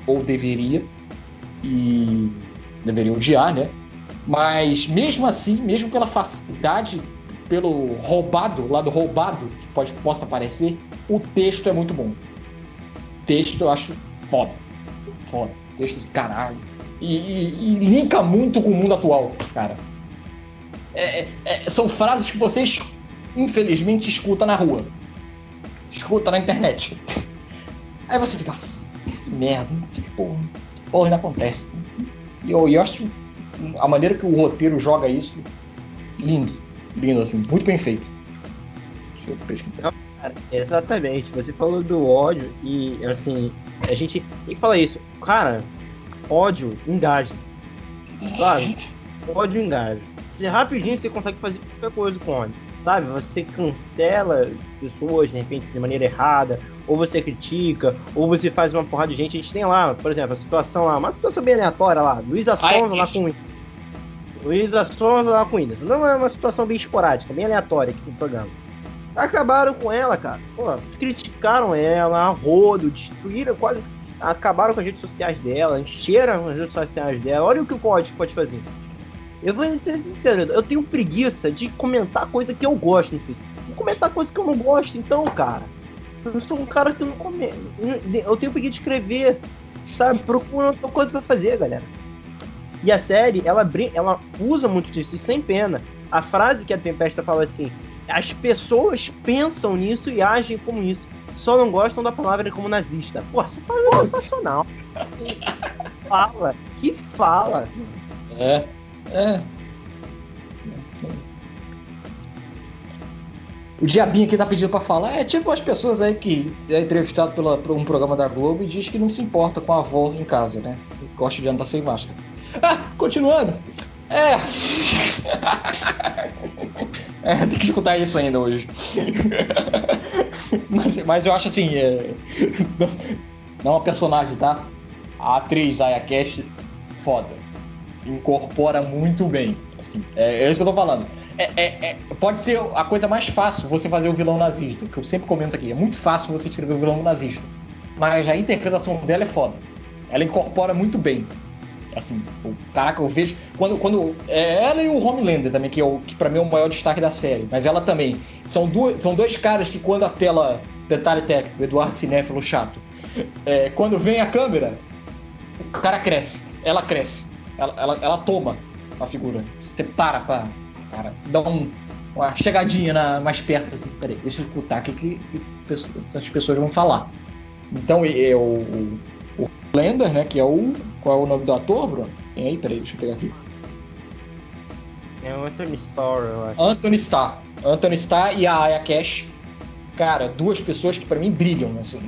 ou deveria, e deveria odiar, né? Mas mesmo assim, mesmo pela facilidade, pelo roubado, lado roubado que pode, possa aparecer, o texto é muito bom. Texto eu acho foda. Foda. Texto assim, caralho. E, e- e linka muito com o mundo atual, cara. É- é- é- são frases que vocês, infelizmente, escuta na rua. Escuta na internet. [LAUGHS] Aí você fica, que merda, que porra, que porra ainda acontece. E eu, eu acho a maneira que o roteiro joga isso, lindo. Lindo, assim, muito bem feito. Deixa eu pesquisar. Cara, exatamente. Você falou do ódio e, assim, a gente tem que falar isso. Cara, ódio engaja. Sabe? Ódio engaja. Você rapidinho você consegue fazer qualquer coisa com ódio. Sabe? Você cancela pessoas, de repente, de maneira errada, ou você critica, ou você faz uma porrada de gente. A gente tem lá, por exemplo, a situação lá, uma situação bem aleatória lá, Ai, Sonza lá com Luísa Sonza lá com Whindersson. Não é uma situação bem esporádica, bem aleatória aqui no programa. Acabaram com ela, cara. Pô, criticaram ela, rodo, destruíram quase. Acabaram com as redes sociais dela, encheram as redes sociais dela. Olha o que o código pode fazer. Eu vou ser sincero, eu tenho preguiça de comentar coisa que eu gosto no Facebook. Vou comentar coisa que eu não gosto, então, cara. Eu sou um cara que não come. Eu tenho preguiça de escrever, sabe? Procura outra coisa pra fazer, galera. E a série, ela, ela usa muito disso, e sem pena. A frase que a Tempesta fala assim: as pessoas pensam nisso e agem como isso. Só não gostam da palavra como nazista. Pô, essa frase é sensacional. Que fala, que fala. É. É. O Diabinho aqui tá pedindo pra falar. É tipo as pessoas aí que é entrevistado pela, por um programa da Globo e diz que não se importa com a avó em casa, né? E gosta de andar sem máscara. Ah, continuando. É. [LAUGHS] É, tem que escutar isso ainda hoje. [LAUGHS] mas, mas eu acho assim. É... [LAUGHS] Não é uma personagem, tá? A atriz Aya Cash, foda. incorpora muito bem. Assim, é, é isso que eu tô falando. É, é, é, pode ser a coisa mais fácil você fazer o vilão nazista, que eu sempre comento aqui. É muito fácil você escrever o vilão nazista. Mas a interpretação dela é foda. Ela incorpora muito bem. Assim, o, caraca, eu vejo. Quando, quando. É ela e o Homelander também, que, é o, que pra mim é o maior destaque da série. Mas ela também. São, duas, são dois caras que, quando a tela. Detalhe técnico, Eduardo Cinéfilo chato. É, quando vem a câmera, o cara cresce. Ela cresce. Ela, ela, ela toma a figura. Você para pra. Cara, dá um, uma chegadinha na, mais perto assim. Peraí, deixa eu escutar o que, que essas pessoas vão falar. Então, é, Lender, né? Que é o. Qual é o nome do ator, Bruno? Tem aí, peraí, deixa eu pegar aqui. É o Anthony Starr, eu acho. Anthony Starr. Anthony Starr e a Aya Cash. Cara, duas pessoas que para mim brilham assim,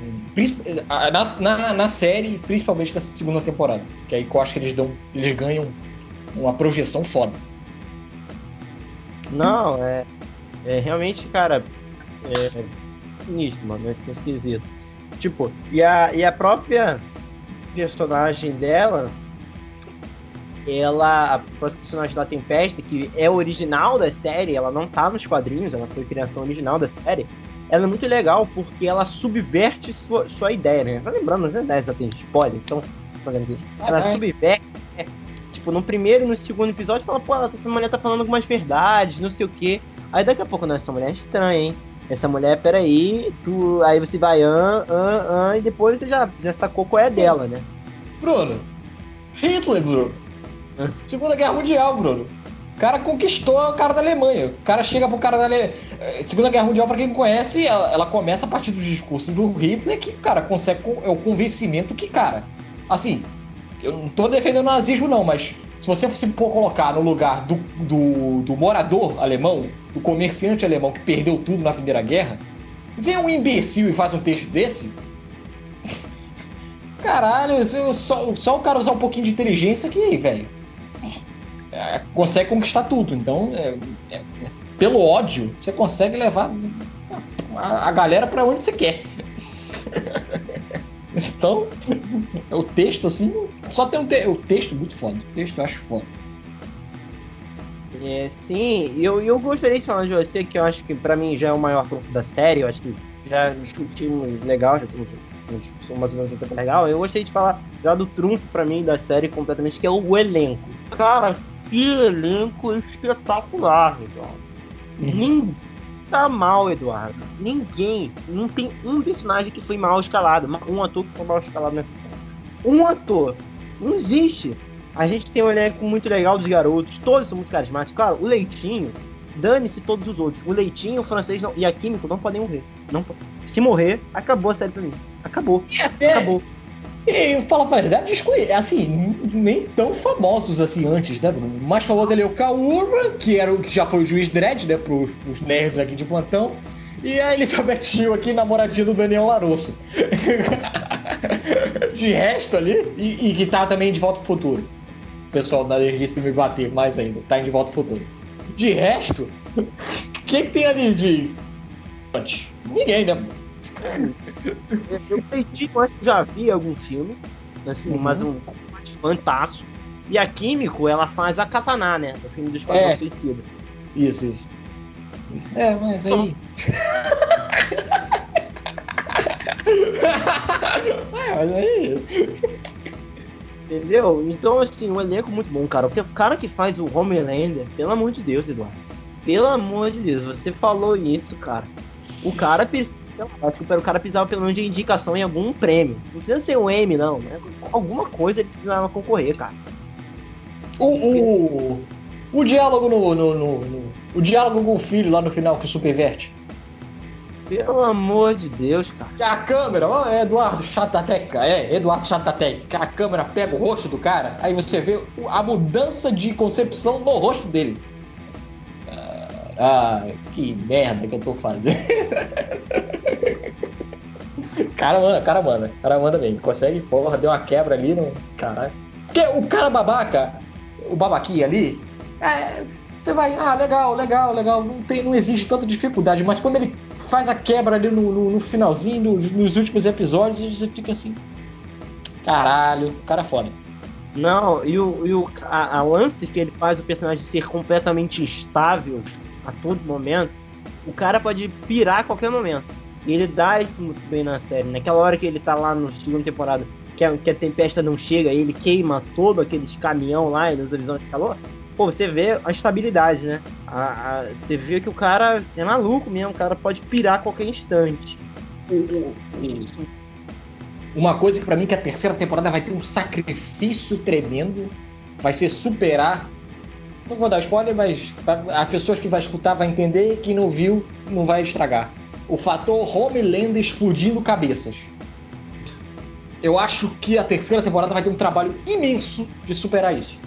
na, na, na, série, principalmente na segunda temporada. Que aí eu acho que eles dão. Eles ganham uma projeção foda. Não, é. É realmente, cara. É sinistro, mano. É esquisito. Tipo, e a, e a própria personagem dela, ela, a personagem da Tempesta, que é original da série, ela não tá nos quadrinhos, ela foi criação original da série, ela é muito legal porque ela subverte sua, sua ideia, né? Tá lembrando, as ideias já tem spoiler, então, ela subverte, né? tipo, no primeiro e no segundo episódio, fala, pô, essa mulher tá falando algumas verdades, não sei o quê. Aí daqui a pouco, não, essa mulher é estranha, hein? Essa mulher, peraí, tu, aí você vai, an, an, an, e depois você já, já sacou qual é dela, né? Bruno, Hitler, Bruno. Segunda Guerra Mundial, Bruno. O cara conquistou o cara da Alemanha. O cara chega pro cara da Alemanha. Eh, Segunda Guerra Mundial, pra quem não conhece, ela, ela, começa a partir do discurso do Hitler, que, cara, consegue. É o convencimento que, cara. Assim, eu não tô defendendo o nazismo, não, mas se você fosse colocar no lugar do, do, do, morador alemão, do comerciante alemão que perdeu tudo na Primeira Guerra, vem um imbecil e faz um texto desse. [LAUGHS] Caralho, só, só o cara usar um pouquinho de inteligência que, velho, é, consegue conquistar tudo. Então, é, é, pelo ódio, você consegue levar a, a galera para onde você quer. [LAUGHS] Então, o texto, assim, só tem um te o texto muito foda. O texto eu acho foda. É, sim, eu, eu gostaria de falar de você, que eu acho que pra mim já é o maior trunfo da série, eu acho que já discutimos legal, já temos uma discussão mais ou menos um tempo legal. Eu gostaria de falar já do trunfo pra mim da série completamente, que é o elenco. Cara, que elenco espetacular, então. Ninguém tá mal, Eduardo. Ninguém. Não tem um personagem que foi mal escalado. Um ator que foi mal escalado nessa série. Um ator. Não existe. A gente tem um elenco muito legal dos garotos. Todos são muito carismáticos. Claro, o Leitinho. Dane-se todos os outros. O Leitinho, o francês não, e a Químico não podem morrer. Não, se morrer, acabou a série pra mim. Acabou. E até, acabou. E fala pra verdade, assim, nem tão famosos assim antes, né? O mais famoso ali é o Kaurba, que, era o, que já foi o juiz Dredd, né, pros, pros nerds aqui de plantão. E a Elizabeth Hill aqui, namoradinha do Daniel Larosso. [LAUGHS] de resto ali, e, e, que tá também de volta pro futuro. O pessoal da revista me bater mais ainda, tá em de volta pro futuro. De resto, [LAUGHS] o que, que tem ali de. Ninguém, né? Eu acho que já vi algum filme, assim, uhum. mas um fantástico. E a Químico, ela faz a Kataná, né? O filme do Esquadrão é. Suicida. Isso, isso. É, mas aí. [LAUGHS] é, mas aí. Entendeu? Então, assim, um elenco muito bom, cara. Porque o cara que faz o Homelander, pelo amor de Deus, Eduardo. Pelo amor de Deus, você falou isso, cara. O cara precisa acho que o cara precisava pelo menos de indicação em algum prêmio. Não precisa ser um M, não. Né? Alguma coisa ele precisava concorrer, cara. O, o, o diálogo no, no, no, no, O diálogo com o filho lá no final que superverte. Pelo amor de Deus, cara. A câmera, ó, é Eduardo Chatatec, é, Eduardo Chatatec. A câmera pega o rosto do cara, aí você vê a mudança de concepção no rosto dele. Ah, que merda que eu tô fazendo. cara manda, cara manda, cara manda bem. Consegue, porra, deu uma quebra ali no. Caralho. Porque o cara babaca, o babaquinha ali, é, você vai, ah, legal, legal, legal, não, tem, não existe tanta dificuldade, mas quando ele faz a quebra ali no, no, no finalzinho, no, nos últimos episódios, você fica assim. Caralho, cara foda. Não, e o, e o a, a lance que ele faz o personagem ser completamente instável a todo momento, o cara pode pirar a qualquer momento. E ele dá isso muito bem na série. Naquela hora que ele tá lá no segunda temporada, que a, que a tempesta não chega, ele queima todo aqueles caminhão lá nos horizontes de calor. Pô, você vê a estabilidade, né? A, a, você vê que o cara é maluco mesmo, o cara pode pirar a qualquer instante. Uma coisa que para mim que a terceira temporada vai ter um sacrifício tremendo, vai ser superar. Não vou dar spoiler, mas as pessoas que vai escutar vai entender, quem não viu não vai estragar. O fator Homelander explodindo cabeças. Eu acho que a terceira temporada vai ter um trabalho imenso de superar isso.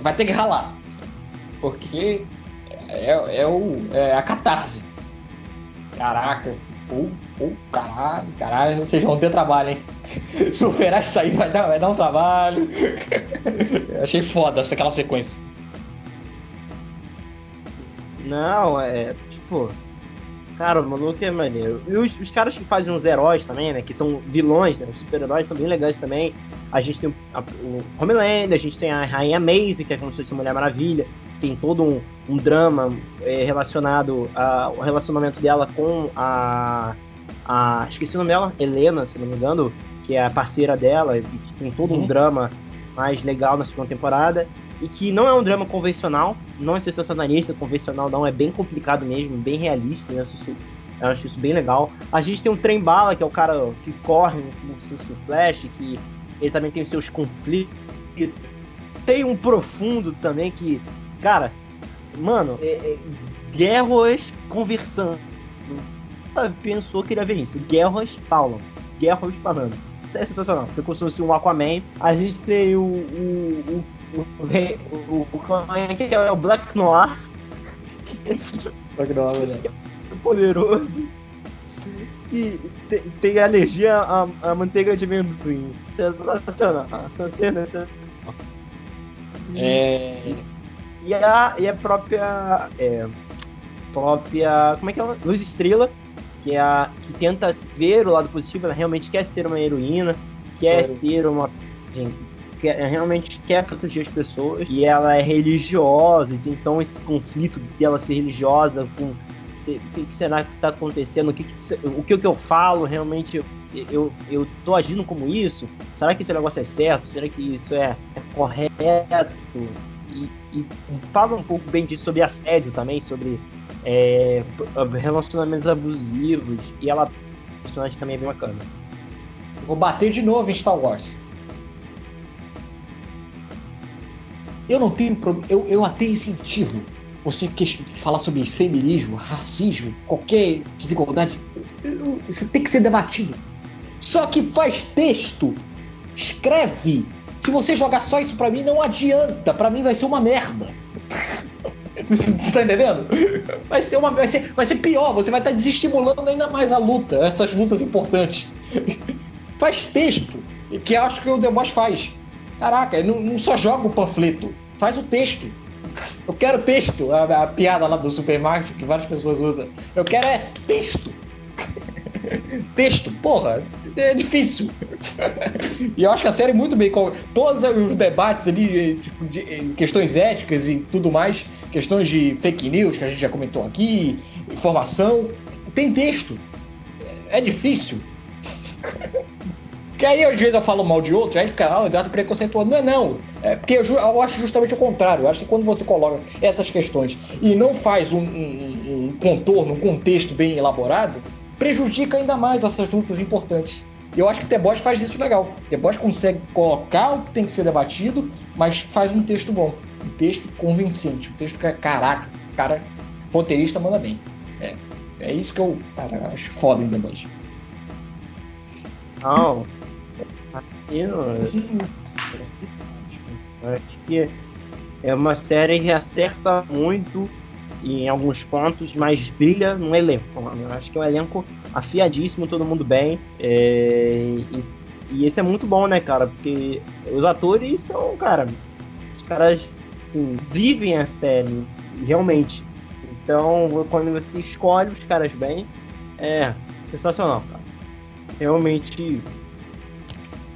Vai ter que ralar. Porque é, é, o, é a catarse. Caraca, Pô, pô, caralho, caralho, vocês vão ter trabalho, hein? [LAUGHS] Superar isso aí vai dar, vai dar um trabalho. Achei foda essa aquela sequência. Não, é. Tipo. Cara, o maluco é maneiro. E os, os caras que fazem os heróis também, né? Que são vilões, né? Os super-heróis são bem legais também. A gente tem a, o Homelander, a gente tem a Rainha Maeve, que é como se fosse Mulher Maravilha tem todo um, um drama é, relacionado ao relacionamento dela com a, a. Esqueci o nome dela, Helena, se não me engano, que é a parceira dela, e tem todo uhum. um drama mais legal na segunda temporada. E que não é um drama convencional, não é sensacionalista, convencional não, é bem complicado mesmo, bem realista, eu acho, isso, eu acho isso bem legal. A gente tem um trem bala, que é o cara que corre no, Flash, que ele também tem os seus conflitos. Tem um profundo também que Cara, mano, é, é, guerras conversando. Pensou que iria ver isso. Guerras falam. Guerras falando. É sensacional. Foi como se fosse um Aquaman. A gente tem o. O. O. O. o, o, que é o Black Noir. Black Noir, velho. Poderoso. Que tem, tem alergia à, à manteiga de amendoim. Sensacional. Essa cena é sensacional. É e a, e a própria. É, própria. Como é que é? Luz Estrela, que é a que tenta ver o lado positivo, ela realmente quer ser uma heroína, quer Sério? ser uma. Quer, realmente quer proteger as pessoas e ela é religiosa, e tem então esse conflito dela ser religiosa com o que, será que está acontecendo, o que, o que, que eu falo realmente eu, eu tô agindo como isso? Será que esse negócio é certo? Será que isso é, é correto? E, e, fala um pouco bem disso sobre assédio também, sobre é, relacionamentos abusivos, e ela personagem também é bem bacana. Vou bater de novo em Star Wars. Eu não tenho problema, eu, eu até incentivo você falar sobre feminismo, racismo, qualquer desigualdade. Isso tem que ser debatido. Só que faz texto, escreve, se você jogar só isso pra mim, não adianta. Pra mim vai ser uma merda. [LAUGHS] tá entendendo? Vai ser, uma, vai, ser, vai ser pior, você vai estar tá desestimulando ainda mais a luta, essas lutas importantes. [LAUGHS] faz texto, que acho que o Boss faz. Caraca, não, não só joga o panfleto, faz o texto. Eu quero texto, a, a piada lá do supermarket que várias pessoas usam. Eu quero é texto. Texto, porra, é difícil. e eu acho que a série muito bem. Todos os debates ali, tipo, de, questões éticas e tudo mais, questões de fake news que a gente já comentou aqui, informação, tem texto. É difícil. Que aí, às vezes, eu falo mal de outro, aí fica, ah, o Eduardo preconceituoso. Não é não. É porque eu, eu, acho justamente o contrário. Eu acho que quando você coloca essas questões e não faz um, um, um contorno, um contexto bem elaborado, prejudica ainda mais essas lutas importantes. Eu acho que o The Boys faz isso legal. The Boys consegue colocar o que tem que ser debatido, mas faz um texto bom. Um texto convincente. Um texto que, é, caraca, cara, roteirista manda bem. É, é isso que eu cara, acho foda em The Boys. Não. Não. Acho que é uma série que acerta muito em alguns pontos, mas brilha no elenco. Eu acho que é um elenco afiadíssimo, todo mundo bem. É, e, e esse é muito bom, né, cara? Porque os atores são, cara, os caras assim, vivem a série, realmente. Então, quando você escolhe os caras bem, é sensacional, cara. Realmente.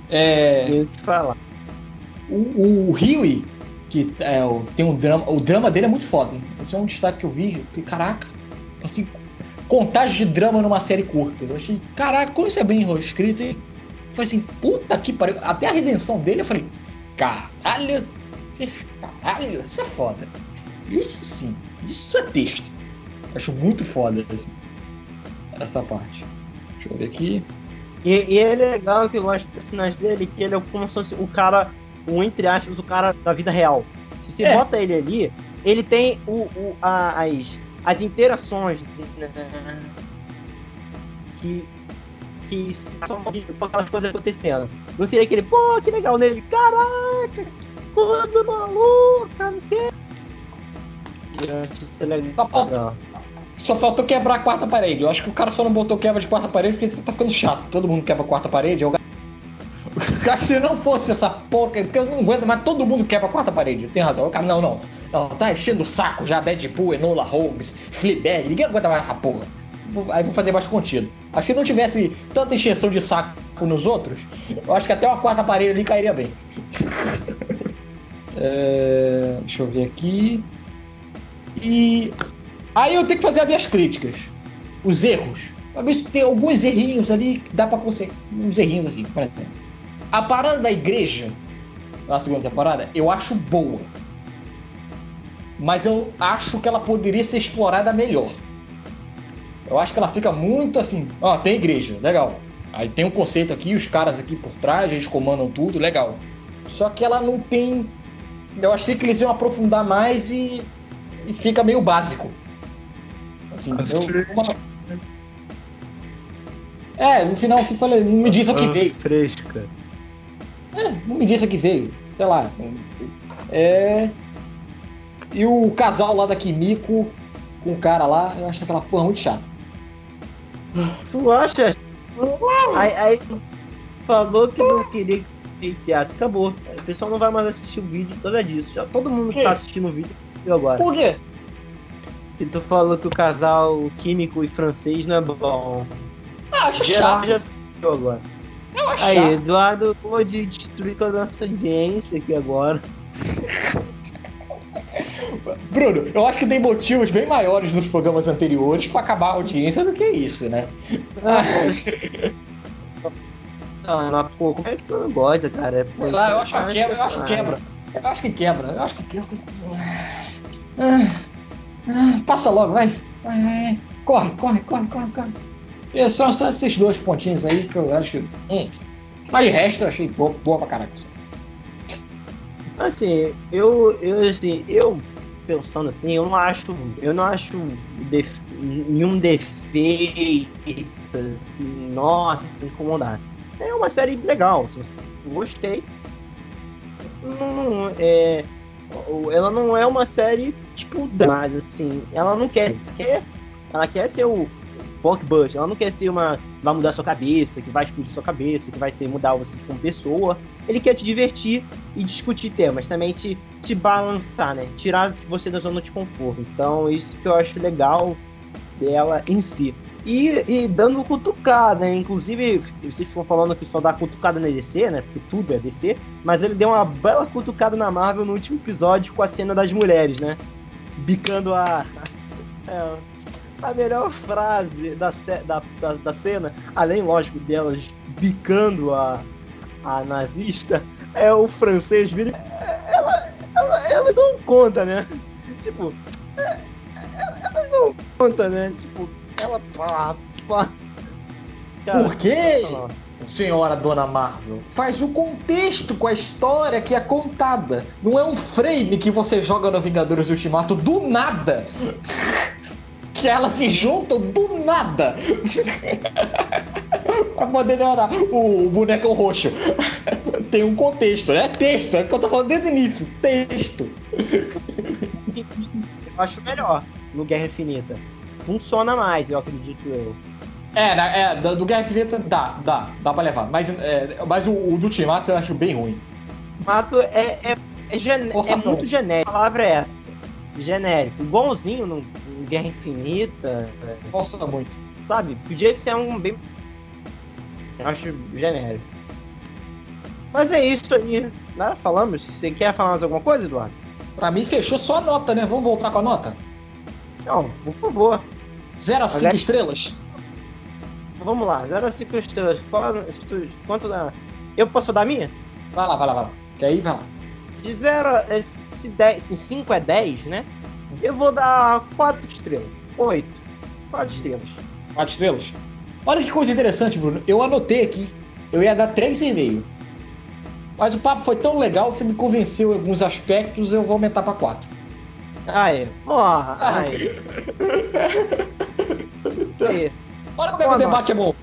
É. Tenho que falar. O, o Huey, que é, tem um drama, o drama dele é muito foda. hein? Esse é um destaque que eu vi. Que, caraca, assim, contagem de drama numa série curta. Eu achei, caraca, como isso é bem escrito. E foi assim, puta que pariu. Até a redenção dele, eu falei, caralho, caralho, isso é foda. Isso sim, isso é texto. Acho muito foda, assim, essa parte. Deixa eu ver aqui. E, e é legal que eu gosto dos personagens dele, que ele é como se fosse o cara, o entre aspas, o cara da vida real. Se você É. bota ele ali, ele tem o, o- a- as, as interações né, que, que são com aquelas coisas acontecendo. Não seria aquele, pô, que legal nele, caraca, que coisa maluca, não sei. Só falta- Só faltou quebrar a quarta parede. Eu acho que o cara só não botou quebra de quarta parede porque tá ficando chato. Todo mundo quebra a quarta parede. Eu que [LAUGHS] se não fosse essa porca, porque eu não aguento, mas todo mundo quebra a quarta parede. Tem razão. Cara, não, não. Não, tá enchendo o saco já. Deadpool, Enola Holmes, Fleabag. Ninguém aguenta mais essa porra. Aí vou fazer mais contido. Acho que não tivesse tanta encheção de saco nos outros, eu acho que até uma quarta parede ali cairia bem. [LAUGHS] É, deixa eu ver aqui. E Aí eu tenho que fazer as minhas críticas. Os erros. Se tem alguns errinhos ali que dá pra conseguir. Uns errinhos assim, por exemplo. A parada da igreja, na segunda temporada, eu acho boa. Mas eu acho que ela poderia ser explorada melhor. Eu acho que ela fica muito assim. Ó, tem igreja, legal. Aí tem um conceito aqui, os caras aqui por trás, eles comandam tudo, legal. Só que ela não tem. Eu achei que eles iam aprofundar mais e, e fica meio básico. Assim, eu, uma- É, no final você fala, não me disse o que veio. Fresca. É, não me disse que veio. Sei lá. É. E o casal lá da Kimiko com o cara lá, eu acho aquela porra muito chata. Tu acha? Aí, aí falou que não queria que enfiasse, acabou. O pessoal não vai mais assistir o vídeo causa disso. Já todo mundo que Que tá assistindo o vídeo viu agora. Por quê? E tu falou que o casal químico e francês não é bom. Ah, acho Geral chato. já assistiu agora. Eu acho Aí. Eduardo pode destruir toda a nossa audiência aqui agora. Bruno, eu acho que tem motivos bem maiores nos programas anteriores pra acabar a audiência do que isso, né? Não, mas, pô, como é que tu não gosta, cara? É, pô, Sei lá, eu acho que quebra, eu acho que quebra. Eu acho que quebra, eu acho que quebra. Ah, ah, Passa logo, vai. Vai, vai. Corre, corre, corre, corre, corre. E são só esses dois pontinhos aí que eu acho que. Hum. Mas de resto eu achei boa, boa pra caraca. Assim, eu, eu, assim, eu pensando assim, eu não acho, eu não acho def- nenhum defeito, assim, nossa, que incomodasse. É uma série legal, você gostei. Não, é, ela não é uma série tipo, mas assim, ela não quer, quer ela quer ser o blockbuster, ela não quer ser uma vai mudar sua cabeça, que vai explodir sua cabeça, que vai ser mudar você como pessoa. Ele quer te divertir e discutir temas, também te, te balançar, né? Tirar você da zona de conforto. Então, isso que eu acho legal dela em si. E, e dando cutucada, né? Inclusive, vocês ficam falando que só dá cutucada na DC, né? Porque tudo é DC. Mas ele deu uma bela cutucada na Marvel no último episódio com a cena das mulheres, né? Bicando a. [LAUGHS] é, a melhor frase da, da, da, da cena, além, lógico, delas bicando a, a nazista, é o francês vira. Ela, ela, elas não conta, né? Tipo, é, é, elas não conta, né? Tipo, ela. Pá, pá. Cara, Por quê? Senhora Dona Marvel, faz o contexto com a história que é contada. Não é um frame que você joga no Vingadores Ultimato do nada. Que elas se juntam do nada. [LAUGHS] pra poder dar o boneco roxo. [LAUGHS] Tem um contexto, né? Texto, é o que eu tô falando desde o início. Texto. Eu acho melhor no Guerra Infinita. Funciona mais, eu acredito eu. É, é do do Guerra Infinita dá, dá, dá pra levar. Mas, é, mas o, o do Ultimato eu acho bem ruim. Mato é, é, é, gene- é muito genérico. A palavra é essa. Genérico. Igualzinho no, no Guerra Infinita, é, Gosto muito. sabe? Podia ser um bem. Eu acho genérico. Mas é isso aí. Né? Falamos. Você quer falar mais alguma coisa, Eduardo? Pra mim, fechou só a nota, né? Vamos voltar com a nota? Não, por favor. 0 a 5 Agora- estrelas? Vamos lá. 0 a 5 estrelas. Qual- Quanto dá? Eu posso dar a minha? Vai lá, vai lá, vai lá. Que aí, vai lá. De 0 a. Se 10, se 5 é 10, né? Eu vou dar 4 estrelas. 8. 4 estrelas. 4 estrelas? Olha que coisa interessante, Bruno. Eu anotei aqui. Eu ia dar 3,5. Mas o papo foi tão legal que você me convenceu em alguns aspectos, eu vou aumentar pra 4. Aí. Porra. Aí. aí. [LAUGHS] Olha como é que o debate é bom.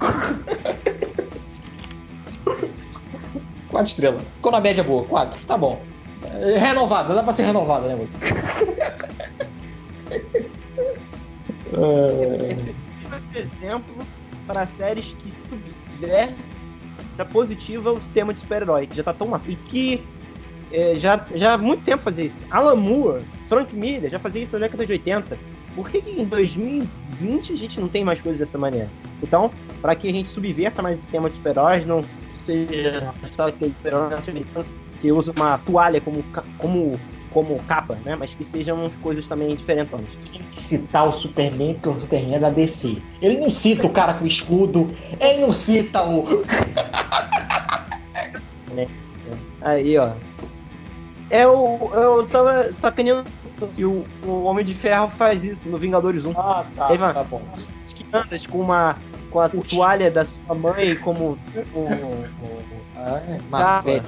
[LAUGHS] 4 estrelas. Ficou na média boa, 4. Tá bom. É, Renovada, dá pra ser renovada, né, mano? [LAUGHS] É, exemplo para séries que tiver já positiva o tema de super-herói, que já tá tão macio. E que é, já, já há muito tempo fazia isso. Alan Moore, Frank Miller já fazia isso na década de 80. Por que, que em 2020 a gente não tem mais coisas dessa maneira? Então, para que a gente subverta mais esse tema de super-heróis, não seja só aquele super-herói norte-americano que usa uma toalha como, como, como capa, né? Mas que sejam coisas também diferentonas. Tem que citar o Superman, porque o Superman é da DC. Ele não cita o cara com escudo, ele não cita o. [LAUGHS] Aí, ó. Eu, eu tava sacaneando que o, o Homem de Ferro faz isso no Vingadores 1. Ah, tá, Evan. tá bom. Que andas com uma com a toalha da sua mãe como o, o- [LAUGHS] Ah, é. Marvete.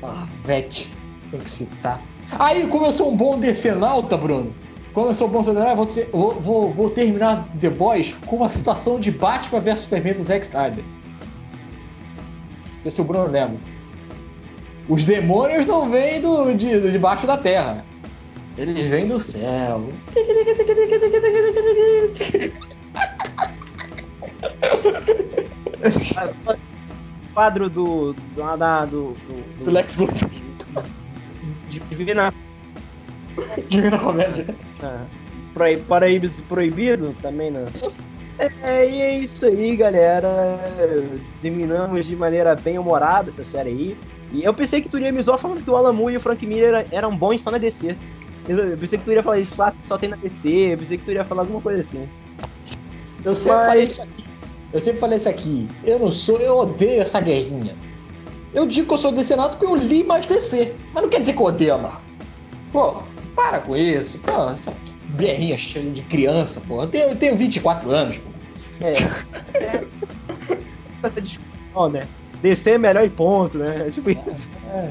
Marvete. Tem que citar. Aí, como eu sou um bom decenalta, Bruno, como eu sou um bom decenalta, vou, ser- vou, vou, vou terminar The Boys com uma situação de Batman vs Superman do Zack Snyder. Esse é o Bruno lembra. Os demônios não vêm do, de, de baixo da terra. Eles vêm do céu. quadro do do, da- do, do, Do Lex Luthor. Divina Divina Comédia. ah, Proibido também não. É, e é isso aí, galera. Terminamos de maneira bem humorada essa série aí. E eu pensei que tu ia me zoar falando que o Alan Moore e o Frank Miller era- eram bons só na DC. Eu pensei que tu iria falar isso só tem na DC. Eu pensei que tu iria falar alguma coisa assim. Eu sempre Mas- falei isso aqui. Eu sempre falei isso aqui. Eu não sou, eu odeio essa guerrinha. Eu digo que eu sou decenado porque eu li mais DC. Mas não quer dizer que eu odeio a Marvel. Pô, para com isso. Pô, essa guerrinha cheia de criança, pô. Eu tenho, eu tenho 24 anos, pô. É. [LAUGHS] é essa discussão, né? DC é melhor e ponto, né? É tipo isso.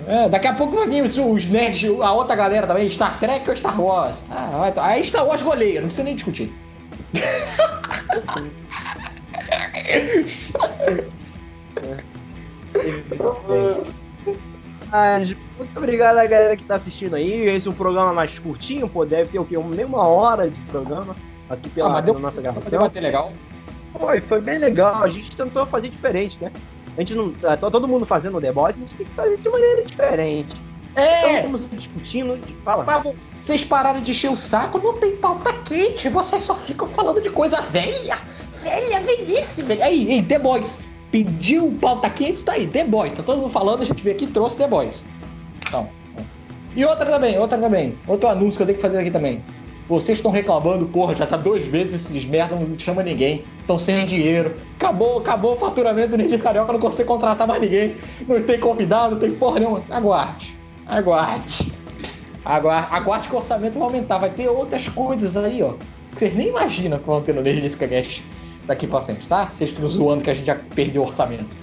É, é, daqui a pouco vai vir os, os nerds, a outra galera também, Star Trek ou Star Wars. Ah, vai, aí Star Wars goleia, não precisa nem discutir. [LAUGHS] Mas, muito obrigado a galera que tá assistindo aí. Esse é um programa mais curtinho, pô, deve ter o quê? Nem uma hora de programa aqui pela, Ah, deu- pela nossa gravação. debater legal. Foi, foi bem legal. A gente tentou fazer diferente, né? A gente não. Tá todo mundo fazendo o debate, a gente tem que fazer de maneira diferente. Então, É, estamos discutindo. Fala. Pra vocês pararem de encher o saco, não tem pauta quente. Vocês só ficam falando de coisa velha. Velha, velhice, velha. Aí, ei, The Boys. Pediu pauta quente, tá aí. The Boys. Tá todo mundo falando, a gente veio aqui e trouxe The Boys. Então. é. E outra também, outra também. Outro anúncio que eu tenho que fazer aqui também. Vocês estão reclamando, porra, já tá dois meses esses merda, não chama ninguém. Estão sem dinheiro. Acabou, acabou o faturamento do Energia Carioca, não consigo contratar mais ninguém. Não tem convidado, não tem porra nenhuma. Aguarde. Aguarde. Aguarde, aguarde que o orçamento vai aumentar. Vai ter outras coisas aí, ó. Que vocês nem imaginam que vão ter no Energia Cast daqui pra frente, tá? Vocês ficam zoando que a gente já perdeu o orçamento.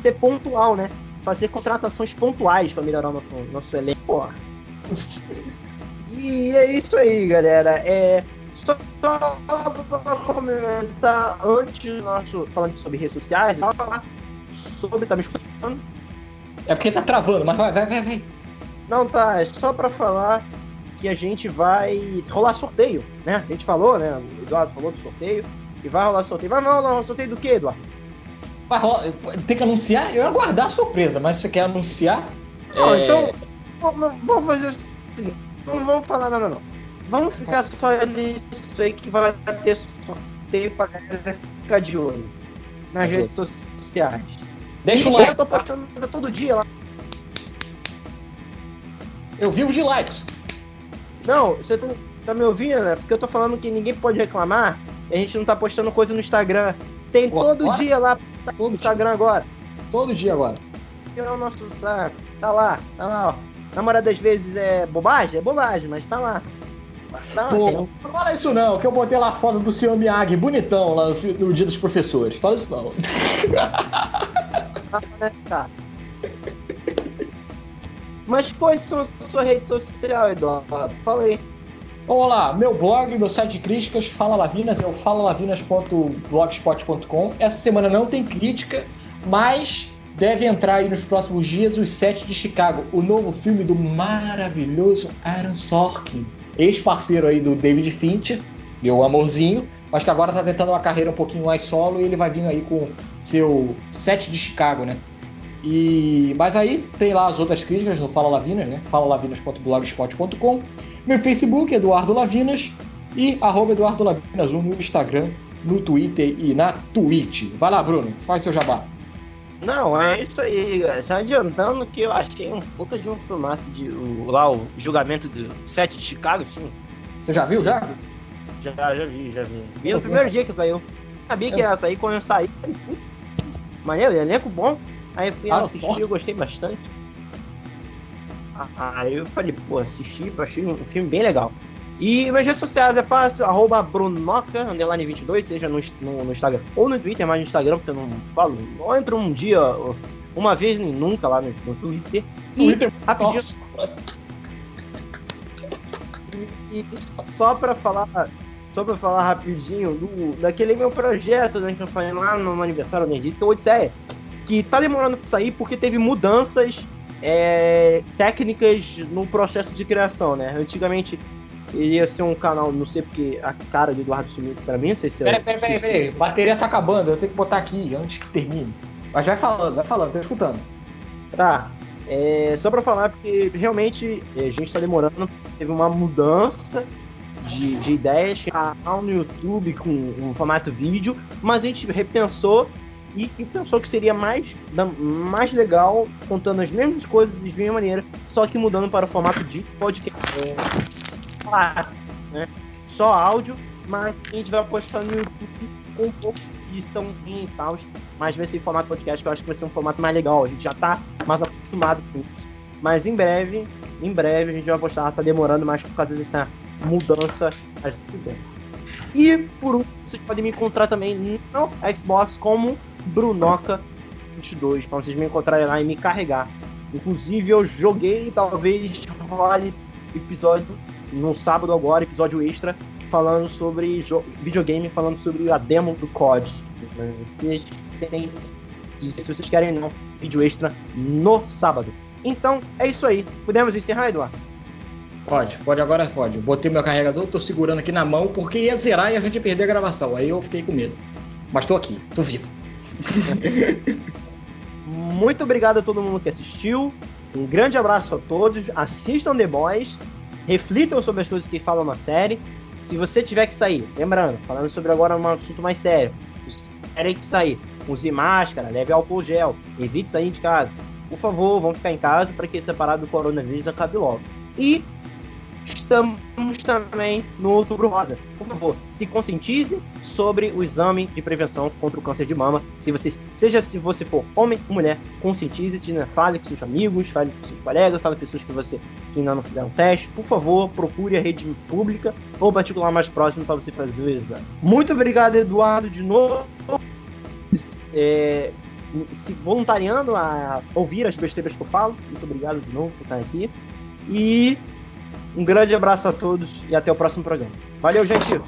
Ser pontual, né? Fazer contratações pontuais pra melhorar o nosso, nosso elenco. Porra. E é isso aí, galera. É. Só pra comentar antes do nosso. Falando sobre redes sociais, falar sobre. Tá me escutando? É porque tá travando, mas vai, vai, vai, vai. Não, tá. É só pra falar que a gente vai rolar sorteio, né? A gente falou, né? O Eduardo falou do sorteio. E vai rolar sorteio. Vai não, sorteio do quê, Eduardo? Tem que anunciar? Eu ia aguardar a surpresa, mas você quer anunciar? Não, É, então. Vamos fazer o seguinte. Não vamos falar nada, não. vamos ficar só nisso aí que vai ter sorteio pra galera ficar de olho nas Ok. redes sociais. Deixa o like. Eu tô postando todo dia lá. Eu vivo de likes. Não, você tá, tá me ouvindo, né? Porque eu tô falando que ninguém pode reclamar. e A gente não tá postando coisa no Instagram. Tem todo dia lá no Todo dia, Instagram agora. todo dia agora. É o nosso saco. Tá lá, tá lá, ó. Na maioria das vezes é bobagem? É bobagem, mas tá lá. Tá lá, Pô, tem um- não fala isso não, que eu botei lá foto do senhor Miyagi, bonitão, lá no, no dia dos professores. Fala isso não. cara? Mas quais são a sua rede social, Eduardo? Fala aí. Vamos lá, meu blog, meu site de críticas, Fala Lavinas, é o falalavinas.blogspot.com. Essa semana não tem crítica, mas deve entrar aí nos próximos dias os Sete de Chicago, o novo filme do maravilhoso Aaron Sorkin, ex-parceiro aí do David Fincher, meu amorzinho, mas que agora tá tentando uma carreira um pouquinho mais solo e ele vai vir aí com seu Sete de Chicago, né? E mas aí tem lá as outras críticas no Fala Lavinas, né? falalavinas.blogspot.com. Meu Facebook, Eduardo Lavinas, e arroba Eduardo Lavinas 1 no Instagram, no Twitter e na Twitch. Vai lá, Bruno, faz seu jabá. Não, é isso aí. Já adiantando que eu achei um pouco de um filmaço de o, lá o julgamento do 7 de Chicago, sim. Você já viu, já? Já, já vi, já vi. Vi no primeiro dia que saiu. Sabia que ia sair quando eu saí. maneiro, elenco bom. Aí eu fui Ah, assistir e eu gostei bastante. Aí eu falei, pô, assisti, achei um filme bem legal. E minhas redes sociais é fácil, arroba Brunoca, underline 22, seja no, no, no Instagram ou no Twitter, mais no Instagram, porque eu não falo. Ou entro um dia, uma vez nem nunca lá no, no Twitter. E Twitter, rapidinho, nossa. e só pra falar, só pra falar rapidinho do, daquele meu projeto né, que eu falei lá no aniversário Nerdista, que é o Odisseia, que tá demorando pra sair porque teve mudanças é, técnicas no processo de criação, né? Antigamente ele ia ser um canal, não sei porque a cara do Eduardo sumiu pra mim, não sei se é- Peraí, peraí, peraí, peraí. Bateria tá acabando, eu tenho que botar aqui antes que termine. Mas vai falando, vai falando, tô escutando. Tá. É, só pra falar, porque realmente é, a gente tá demorando, teve uma mudança de, de ideias, canal no YouTube com um formato vídeo, mas a gente repensou e, e pensou que seria mais, mais legal contando as mesmas coisas de mesma maneira, só que mudando para o formato de podcast. É, claro, né? Só áudio, mas a gente vai postar no YouTube com um pouco de estãozinho e tal, mas vai ser em formato podcast, que eu acho que vai ser um formato mais legal. A gente já tá mais acostumado com isso. Mas em breve, em breve a gente vai postar, tá demorando mais por causa dessa mudança. E por último, vocês podem me encontrar também no Xbox como Brunoca22, para vocês me encontrarem lá e me carregar. Inclusive eu joguei, talvez role episódio no sábado agora, episódio extra, falando sobre videogame, falando sobre a demo do COD. Vocês têm se vocês querem não, vídeo extra no sábado. Então, é isso aí. Podemos encerrar, Eduardo? Pode, pode, agora pode. Botei meu carregador, tô segurando aqui na mão porque ia zerar e a gente ia perder a gravação. Aí eu fiquei com medo. Mas tô aqui, tô vivo. [LAUGHS] Muito obrigado a todo mundo que assistiu. Um grande abraço a todos. Assistam The Boys. Reflitam sobre as coisas que falam na série. Se você tiver que sair, lembrando, falando sobre agora um assunto mais sério. Se tiver que sair, use máscara, leve álcool gel, evite sair de casa. Por favor, vão ficar em casa para que parada do coronavírus acabe logo. E estamos também no Outubro Rosa. Por favor, se conscientize sobre o exame de prevenção contra o câncer de mama. Se você, seja se você for homem ou mulher, conscientize-te, né? fale com seus amigos, fale com seus colegas, fale com pessoas que você que ainda não fizeram teste. Por favor, procure a rede pública ou particular mais próximo para você fazer o exame. Muito obrigado, Eduardo, de novo. É, se voluntariando a ouvir as besteiras que eu falo. Muito obrigado de novo por estar aqui. E um grande abraço a todos e até o próximo programa. Valeu, gente!